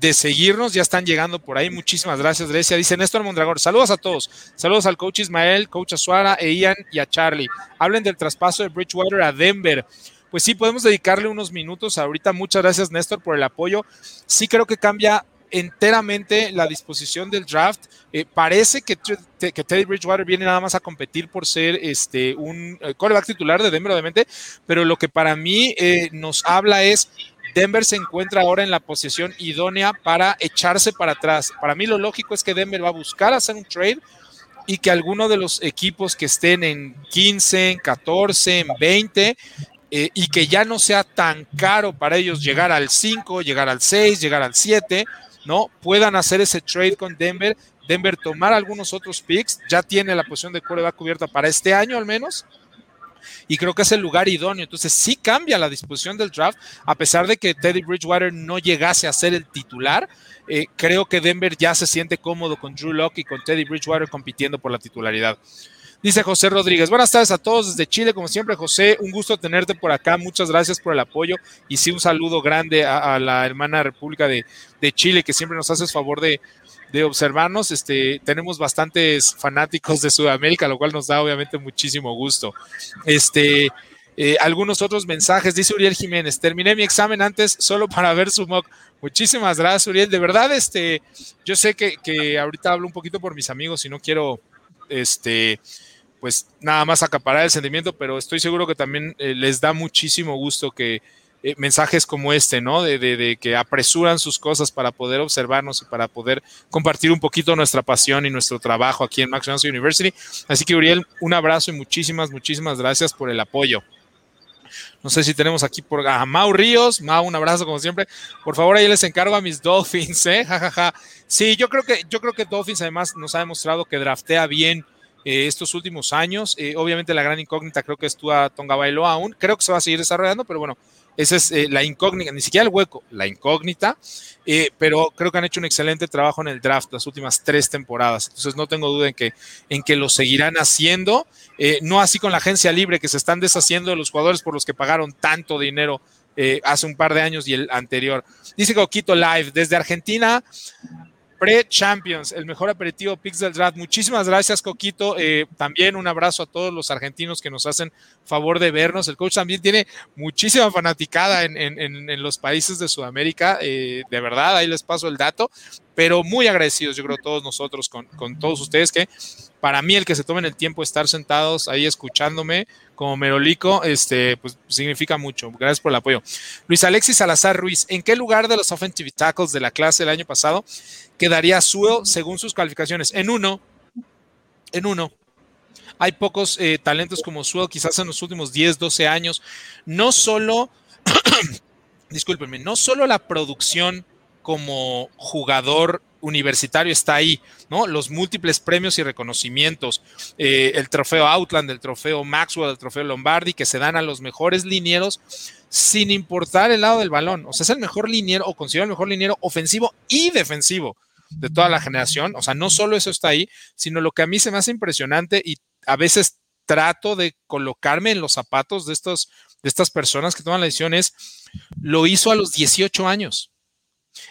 de seguirnos. Ya están llegando por ahí. Muchísimas gracias, Grecia. Dice Néstor Mondragón. Saludos a todos. Saludos al coach Ismael, coach Azuara, e Ian y a Charlie. Hablen del traspaso de Bridgewater a Denver. Pues sí, podemos dedicarle unos minutos ahorita. Muchas gracias, Néstor, por el apoyo. Sí creo que cambia enteramente la disposición del draft. Eh, parece que, que, Teddy Bridgewater viene nada más a competir por ser este, un coreback titular de Denver, obviamente, pero lo que para mí eh, nos habla es Denver se encuentra ahora en la posición idónea para echarse para atrás. Para mí lo lógico es que Denver va a buscar hacer un trade y que alguno de los equipos que estén en 15, en 14, en 20 eh, y que ya no sea tan caro para ellos llegar al 5, llegar al 6, llegar al 7, ¿no? Puedan hacer ese trade con Denver, Denver tomar algunos otros picks, ya tiene la posición de coreback cubierta para este año al menos, y creo que es el lugar idóneo. Entonces sí cambia la disposición del draft, a pesar de que Teddy Bridgewater no llegase a ser el titular. Eh, creo que Denver ya se siente cómodo con Drew Locke y con Teddy Bridgewater compitiendo por la titularidad. Dice José Rodríguez, buenas tardes a todos desde Chile, como siempre José, un gusto tenerte por acá, muchas gracias por el apoyo y sí un saludo grande a, la hermana República de, Chile que siempre nos haces favor de, observarnos. Este, tenemos bastantes fanáticos de Sudamérica, lo cual nos da obviamente muchísimo gusto. Este, eh, algunos otros mensajes, dice Uriel Jiménez, terminé mi examen antes solo para ver su mock. Muchísimas gracias, Uriel. De verdad, este, yo sé que, que ahorita hablo un poquito por mis amigos y no quiero, este, pues nada más acaparar el sentimiento, pero estoy seguro que también eh, les da muchísimo gusto que eh, mensajes como este, ¿no? De, que apresuran sus cosas para poder observarnos y para poder compartir un poquito nuestra pasión y nuestro trabajo aquí en Max University. Así que, Uriel, un abrazo y muchísimas, muchísimas gracias por el apoyo. No sé si tenemos aquí por a Mau Ríos. Mau, un abrazo como siempre. Por favor, ahí les encargo a mis Dolphins, ¿eh? Ja, Sí, yo creo que, yo creo que Dolphins además nos ha demostrado que draftea bien eh, estos últimos años. Eh, obviamente la gran incógnita creo que es Tua Tonga Bailoa aún. Creo que se va a seguir desarrollando, pero bueno, esa es eh, la incógnita, ni siquiera el hueco, la incógnita. pero creo que han hecho un excelente trabajo en el draft las últimas tres temporadas. Entonces no tengo duda en que, en que lo seguirán haciendo. no así con la agencia libre que se están deshaciendo de los jugadores por los que pagaron tanto dinero hace un par de años y el anterior. Dice Coquito Live, desde Argentina, Pre-Champions, el mejor aperitivo Pix del Draft. Muchísimas gracias, Coquito. Eh, también un abrazo a todos los argentinos que nos hacen favor de vernos. El coach también tiene muchísima fanaticada en, los países de Sudamérica. Eh, de verdad, ahí les paso el dato. Pero muy agradecidos, yo creo, todos nosotros con, con todos ustedes que para mí el que se tomen el tiempo de estar sentados ahí escuchándome como merolico, este, pues significa mucho. Gracias por el apoyo. Luis Alexis Salazar Ruiz, ¿en qué lugar de los offensive tackles de la clase del año pasado quedaría Suel según sus calificaciones? En uno, en uno. Hay pocos eh, talentos como Suel, quizás en los últimos 10, 12 años. No solo, discúlpenme, no solo la producción como jugador universitario está ahí, ¿no? Los múltiples premios y reconocimientos, eh, el trofeo Outland, el trofeo Maxwell, el trofeo Lombardi, que se dan a los mejores linieros sin importar el lado del balón. O sea, es el mejor liniero o considero el mejor liniero ofensivo y defensivo de toda la generación. O sea, no solo eso está ahí, sino lo que a mí se me hace impresionante y a veces trato de colocarme en los zapatos de, estos, de estas personas que toman la decisión es, lo hizo a los 18 años.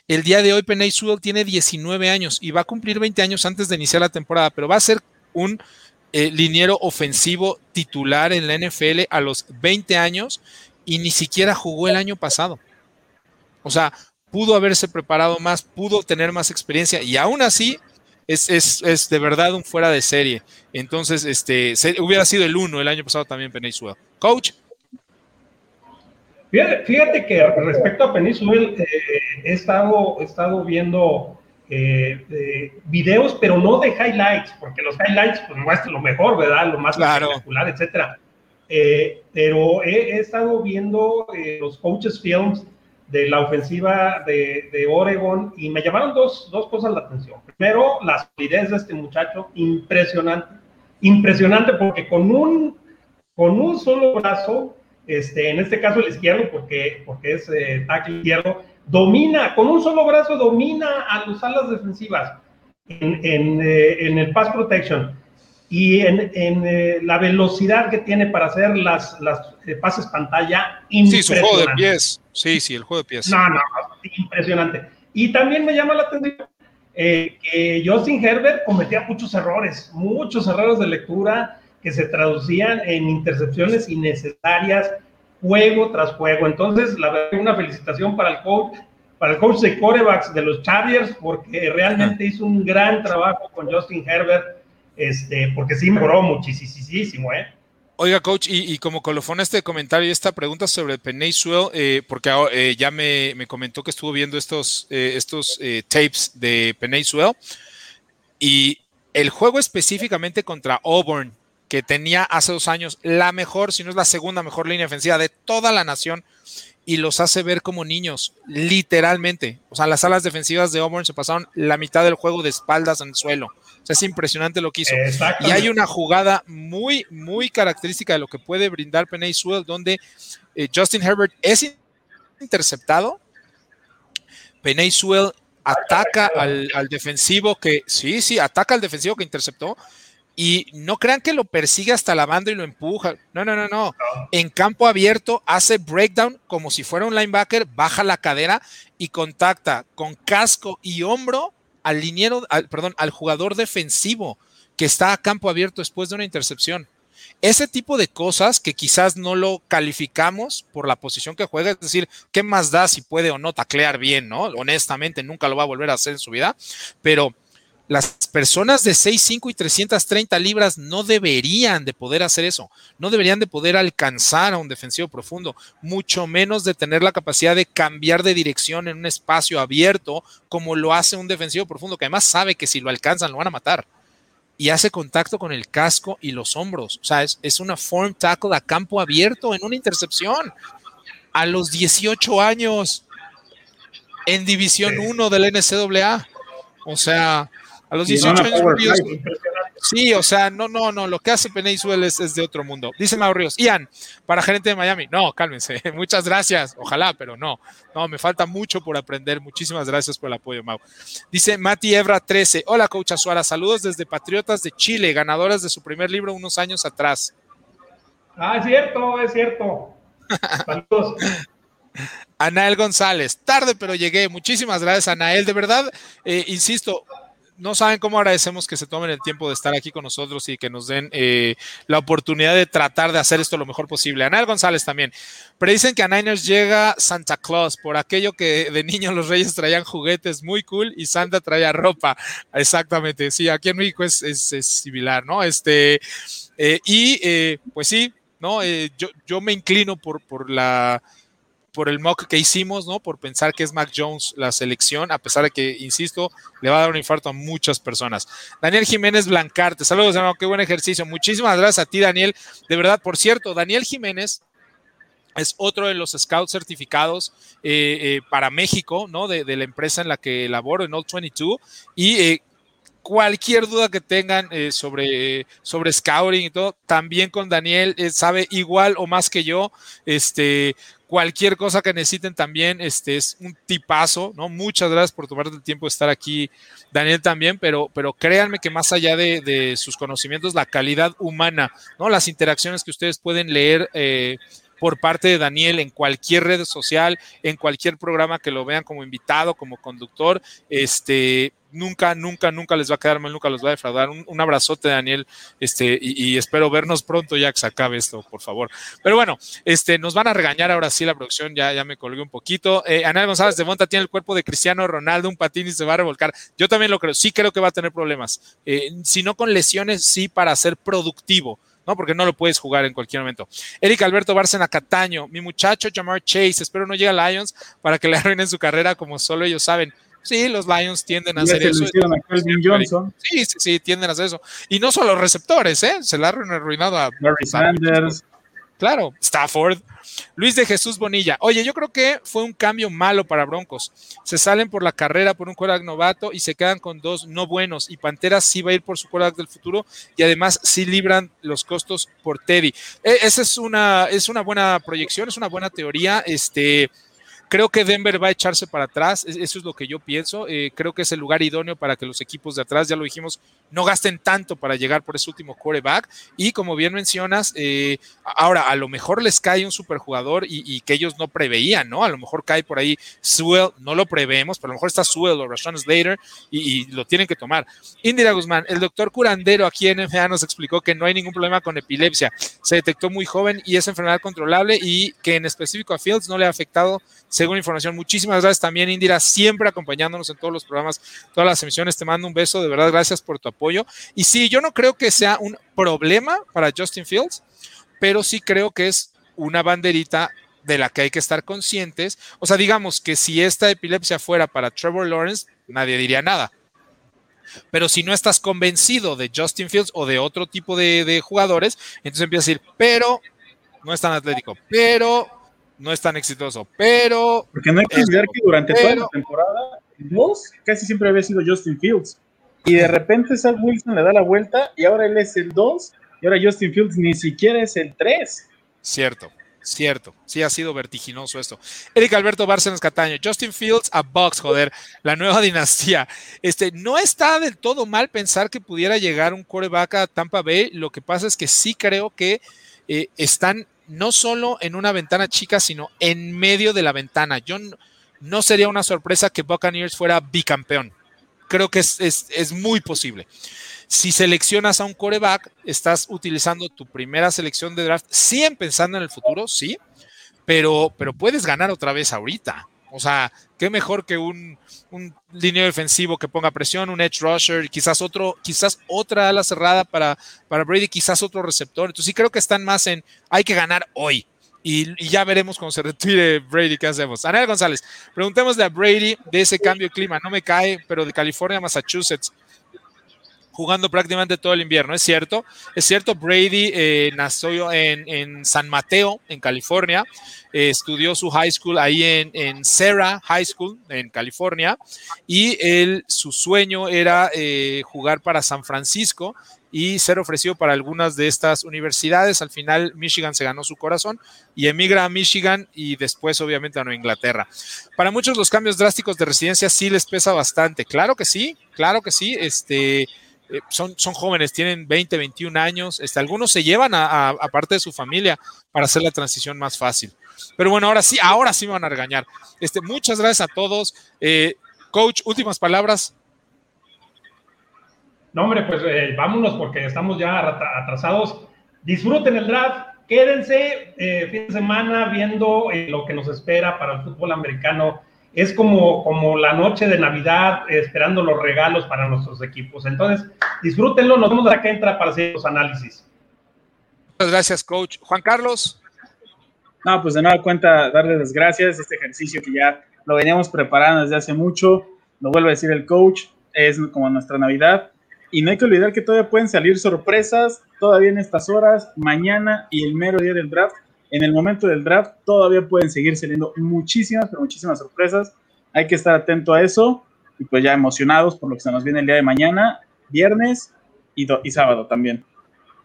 El día de hoy Penay Sewell tiene 19 años y va a cumplir 20 años antes de iniciar la temporada, pero va a ser un eh, liniero ofensivo titular en la NFL a los 20 años y ni siquiera jugó el año pasado. O sea, pudo haberse preparado más, pudo tener más experiencia y aún así es, es, de verdad un fuera de serie. Entonces, este, hubiera sido el uno el año pasado también Penay Sewell. Coach. Fíjate, que respecto a Península, eh, he, estado, he estado viendo eh, videos, pero no de highlights, porque los highlights pues, muestran lo mejor, ¿verdad? Lo más espectacular, etcétera. Eh, pero he, estado viendo los coaches films de la ofensiva de, de, Oregon y me llamaron dos, dos cosas la atención. Primero, la solidez de este muchacho, impresionante. Impresionante porque con un, con un solo brazo este, en este caso el izquierdo, porque, porque es eh, tackle izquierdo, domina, con un solo brazo domina a los alas defensivas en, en, eh, en, el pass protection. y en, eh, la velocidad que tiene para hacer las, las eh, pases pantalla. Sí, su juego de pies. Sí, sí, el juego de pies. No, no, impresionante. Y también me llama la atención eh, que Justin Herbert cometía muchos errores, muchos errores de lectura que se traducían en intercepciones innecesarias, juego tras juego. Entonces, la verdad, una felicitación para el coach, para el coach de corebacks de los Chargers, porque realmente hizo un gran trabajo con Justin Herbert, este, porque sí mejoró muchísimo, ¿eh? Oiga, coach, y, como colofón este comentario y esta pregunta sobre Penny eh, porque eh, ya me, comentó que estuvo viendo estos, eh, estos tapes de Penny y el juego específicamente contra Auburn, que tenía hace dos años la mejor, si no es la segunda mejor línea ofensiva de toda la nación, y los hace ver como niños, literalmente. O sea, las alas defensivas de Auburn se pasaron la mitad del juego de espaldas en el suelo es impresionante lo que hizo. Y hay una jugada muy, muy característica de lo que puede brindar Penny Sewell, donde eh, Justin Herbert es interceptado. Penny Sewell ataca al, defensivo que, sí, sí, ataca al defensivo que interceptó. Y no crean que lo persigue hasta la banda y lo empuja. No, no, no, no. En campo abierto hace breakdown como si fuera un linebacker, baja la cadera y contacta con casco y hombro al liniero, al, perdón, al jugador defensivo que está a campo abierto después de una intercepción. Ese tipo de cosas que quizás no lo calificamos por la posición que juega, es decir, ¿qué más da si puede o no taclear bien, no? Honestamente, nunca lo va a volver a hacer en su vida, pero las personas de 6'5 y 330 libras no deberían de poder hacer eso, no deberían de poder alcanzar a un defensivo profundo, mucho menos de tener la capacidad de cambiar de dirección en un espacio abierto como lo hace un defensivo profundo, que además sabe que si lo alcanzan lo van a matar. Y hace contacto con el casco y los hombros. O sea, es, una form tackle a campo abierto en una intercepción. A los 18 años en División 1 del NCAA. O sea, a los 18 años. sí, o sea, no, no, no. Lo que hace Penny es, es, de otro mundo. Dice Mauro Ríos. Ian, para gerente de Miami. No, cálmense. Muchas gracias. Ojalá, pero no. No, me falta mucho por aprender. Muchísimas gracias por el apoyo, Mau. Dice Mati Ebra 13. Hola, coach Azuara. Saludos desde Patriotas de Chile, ganadoras de su primer libro unos años atrás. Ah, es cierto, es cierto. Saludos. Anael González, tarde pero llegué. Muchísimas gracias, Anael. De verdad, eh, insisto, no saben cómo agradecemos que se tomen el tiempo de estar aquí con nosotros y que nos den eh, la oportunidad de tratar de hacer esto lo mejor posible. Anel González también. Pero dicen que a Niners llega Santa Claus por aquello que de niños los reyes traían juguetes muy cool y Santa traía ropa. Exactamente. Sí, aquí en México es, similar, ¿no? Este, eh, y eh, pues sí, ¿no? yo, yo me inclino por, por la por el mock que hicimos, ¿no? Por pensar que es Mac Jones la selección, a pesar de que, insisto, le va a dar un infarto a muchas personas. Daniel Jiménez Blancarte, saludos, hermano, qué buen ejercicio. Muchísimas gracias a ti, Daniel. De verdad, por cierto, Daniel Jiménez es otro de los scouts certificados eh, eh, para México, ¿no? De, la empresa en la que laboro, en All 22. Y eh, cualquier duda que tengan sobre, sobre scouting y todo, también con Daniel sabe igual o más que yo. Este, Cualquier cosa que necesiten también, este es un tipazo, ¿no? Muchas gracias por tomarte el tiempo de estar aquí, Daniel también, pero, pero créanme que más allá de, sus conocimientos, la calidad humana, ¿no? Las interacciones que ustedes pueden leer eh, por parte de Daniel en cualquier red social, en cualquier programa que lo vean como invitado, como conductor, este, nunca, nunca, nunca les va a quedar mal, nunca los va a defraudar. Un, abrazote, Daniel, este, y, espero vernos pronto ya que se acabe esto, por favor. Pero bueno, este, nos van a regañar ahora sí la producción, ya, ya me colgué un poquito. Eh, Ana González de Monta tiene el cuerpo de Cristiano Ronaldo, un patín y se va a revolcar. Yo también lo creo, sí creo que va a tener problemas. Eh, si no con lesiones, sí para ser productivo. ¿No? Porque no lo puedes jugar en cualquier momento. Eric Alberto Bárcena Cataño, mi muchacho Jamar Chase, espero no llegue a Lions para que le arruinen su carrera como solo ellos saben. Sí, los Lions tienden a hacer eso. Sí, sí, sí, tienden a hacer eso. Y no solo receptores, ¿eh? Se la han arruinado a Barry Sanders. Claro, Stafford. Luis de Jesús Bonilla. Oye, yo creo que fue un cambio malo para Broncos. Se salen por la carrera por un quarterback novato y se quedan con dos no buenos. Y Panteras sí va a ir por su quarterback del futuro y además sí libran los costos por Teddy. E, esa es una, es una buena proyección, es una buena teoría. Este, Creo que Denver va a echarse para atrás, eso es lo que yo pienso. Eh, creo que es el lugar idóneo para que los equipos de atrás, ya lo dijimos, no gasten tanto para llegar por ese último quarterback. Y como bien mencionas, eh, ahora a lo mejor les cae un superjugador y, y, que ellos no preveían, ¿no? A lo mejor cae por ahí Sewell, no lo prevemos, pero a lo mejor está Sewell o Rashawn Slater y, lo tienen que tomar. Indira Guzmán, el doctor curandero aquí en NFA nos explicó que no hay ningún problema con epilepsia. Se detectó muy joven y es enfermedad controlable y que en específico a Fields no le ha afectado según información. Muchísimas gracias también, Indira, siempre acompañándonos en todos los programas, todas las emisiones. Te mando un beso, de verdad, gracias por tu apoyo. Y sí, yo no creo que sea un problema para Justin Fields, pero sí creo que es una banderita de la que hay que estar conscientes. O sea, digamos que si esta epilepsia fuera para Trevor Lawrence, nadie diría nada. Pero si no estás convencido de Justin Fields o de otro tipo de, de jugadores, entonces empiezas a decir, pero no es tan atlético, pero no es tan exitoso, pero... Porque no hay que olvidar que durante pero, toda la temporada, dos casi siempre había sido Justin Fields. Y de repente Zach Wilson le da la vuelta y ahora él es el 2 y ahora Justin Fields ni siquiera es el 3. Cierto, cierto. Sí ha sido vertiginoso esto. Eric Alberto Bárcenas Cataño, Justin Fields a Bucks, joder, la nueva dinastía. Este, no está del todo mal pensar que pudiera llegar un coreback a Tampa Bay. Lo que pasa es que sí creo que eh, están no solo en una ventana chica, sino en medio de la ventana. Yo no, sería una sorpresa que Buccaneers fuera bicampeón. Creo que es, es, es, muy posible. Si seleccionas a un coreback, estás utilizando tu primera selección de draft, siguen pensando en el futuro, sí, pero, pero puedes ganar otra vez ahorita. O sea, qué mejor que un, un línea defensivo que ponga presión, un edge rusher, quizás otro, quizás otra ala cerrada para, para Brady, quizás otro receptor. Entonces sí creo que están más en hay que ganar hoy. Y, ya veremos cuando se retire Brady qué hacemos. Anel González, preguntémosle a Brady de ese cambio de clima. No me cae, pero de California a Massachusetts, jugando prácticamente todo el invierno. Es cierto, es cierto, Brady eh, nació en, San Mateo, en California. Eh, estudió su high school ahí en, en Sarah High School, en California. Y él, su sueño era eh, jugar para San Francisco y ser ofrecido para algunas de estas universidades. Al final, Michigan se ganó su corazón y emigra a Michigan y después, obviamente, a Nueva Inglaterra. Para muchos, los cambios drásticos de residencia sí les pesa bastante. Claro que sí, claro que sí. Este, eh, son, son jóvenes, tienen 20, 21 años. Este, algunos se llevan a, parte de su familia para hacer la transición más fácil. Pero bueno, ahora sí, ahora sí me van a regañar. Este, muchas gracias a todos. Eh, coach, últimas palabras. No, hombre, pues eh, vámonos porque estamos ya atrasados. Disfruten el draft, quédense fin de semana viendo lo que nos espera para el fútbol americano. Es como, como la noche de Navidad, esperando los regalos para nuestros equipos. Entonces, disfrútenlo. Nos vemos de acá entra para hacer los análisis. Muchas gracias, coach. Juan Carlos. No, pues de nueva cuenta, darles las gracias. Este ejercicio que ya lo veníamos preparando desde hace mucho, lo vuelve a decir el coach, es como nuestra Navidad y no hay que olvidar que todavía pueden salir sorpresas todavía en estas horas, mañana y el mero día del draft. En el momento del draft todavía pueden seguir saliendo muchísimas, pero muchísimas sorpresas. Hay que estar atento a eso y pues ya emocionados por lo que se nos viene el día de mañana, viernes y, y sábado también.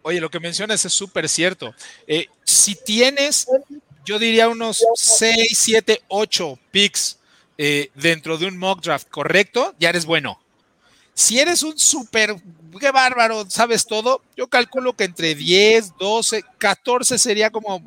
Oye, lo que mencionas es súper cierto. Eh, si tienes, yo diría unos 6, 7, 8 picks eh, dentro de un mock draft correcto, ya eres bueno si eres un súper, qué bárbaro, sabes todo, yo calculo que entre 10, 12, 14 sería como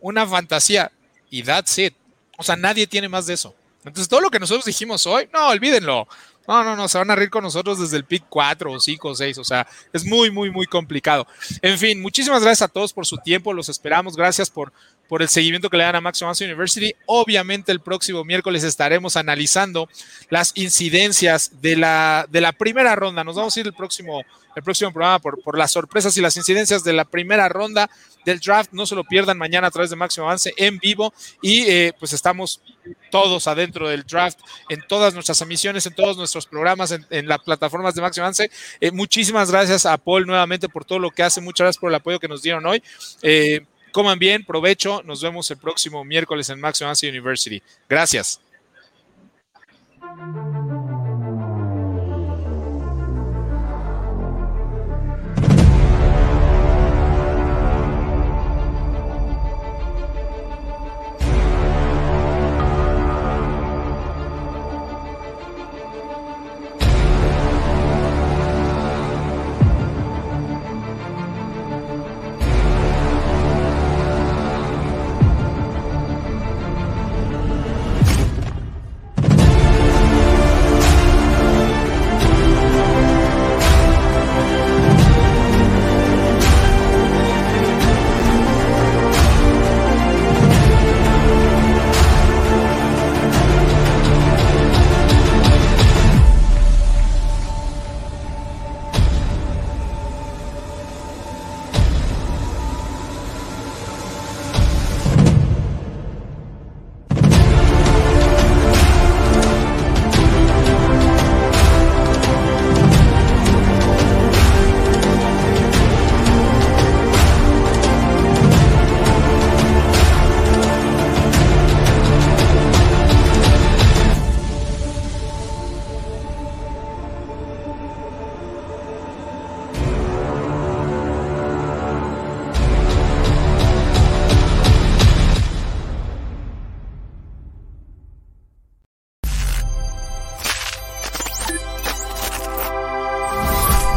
una fantasía. Y that's it. O sea, nadie tiene más de eso. Entonces, todo lo que nosotros dijimos hoy, no, olvídenlo. No, no, no, se van a reír con nosotros desde el pick 4 o 5 o 6. O sea, es muy, muy, muy complicado. En fin, muchísimas gracias a todos por su tiempo. Los esperamos. Gracias por, por el seguimiento que le dan a Max Manson University. Obviamente el próximo miércoles estaremos analizando las incidencias de la, de la primera ronda. Nos vamos a ir el próximo, el próximo programa por, por las sorpresas y las incidencias de la primera ronda del draft. No se lo pierdan mañana a través de Máximo Avance en vivo y eh, pues estamos todos adentro del draft en todas nuestras emisiones, en todos nuestros programas, en, en las plataformas de Máximo Avance. Eh, muchísimas gracias a Paul nuevamente por todo lo que hace. Muchas gracias por el apoyo que nos dieron hoy. Eh, coman bien, provecho. Nos vemos el próximo miércoles en Max University. Gracias.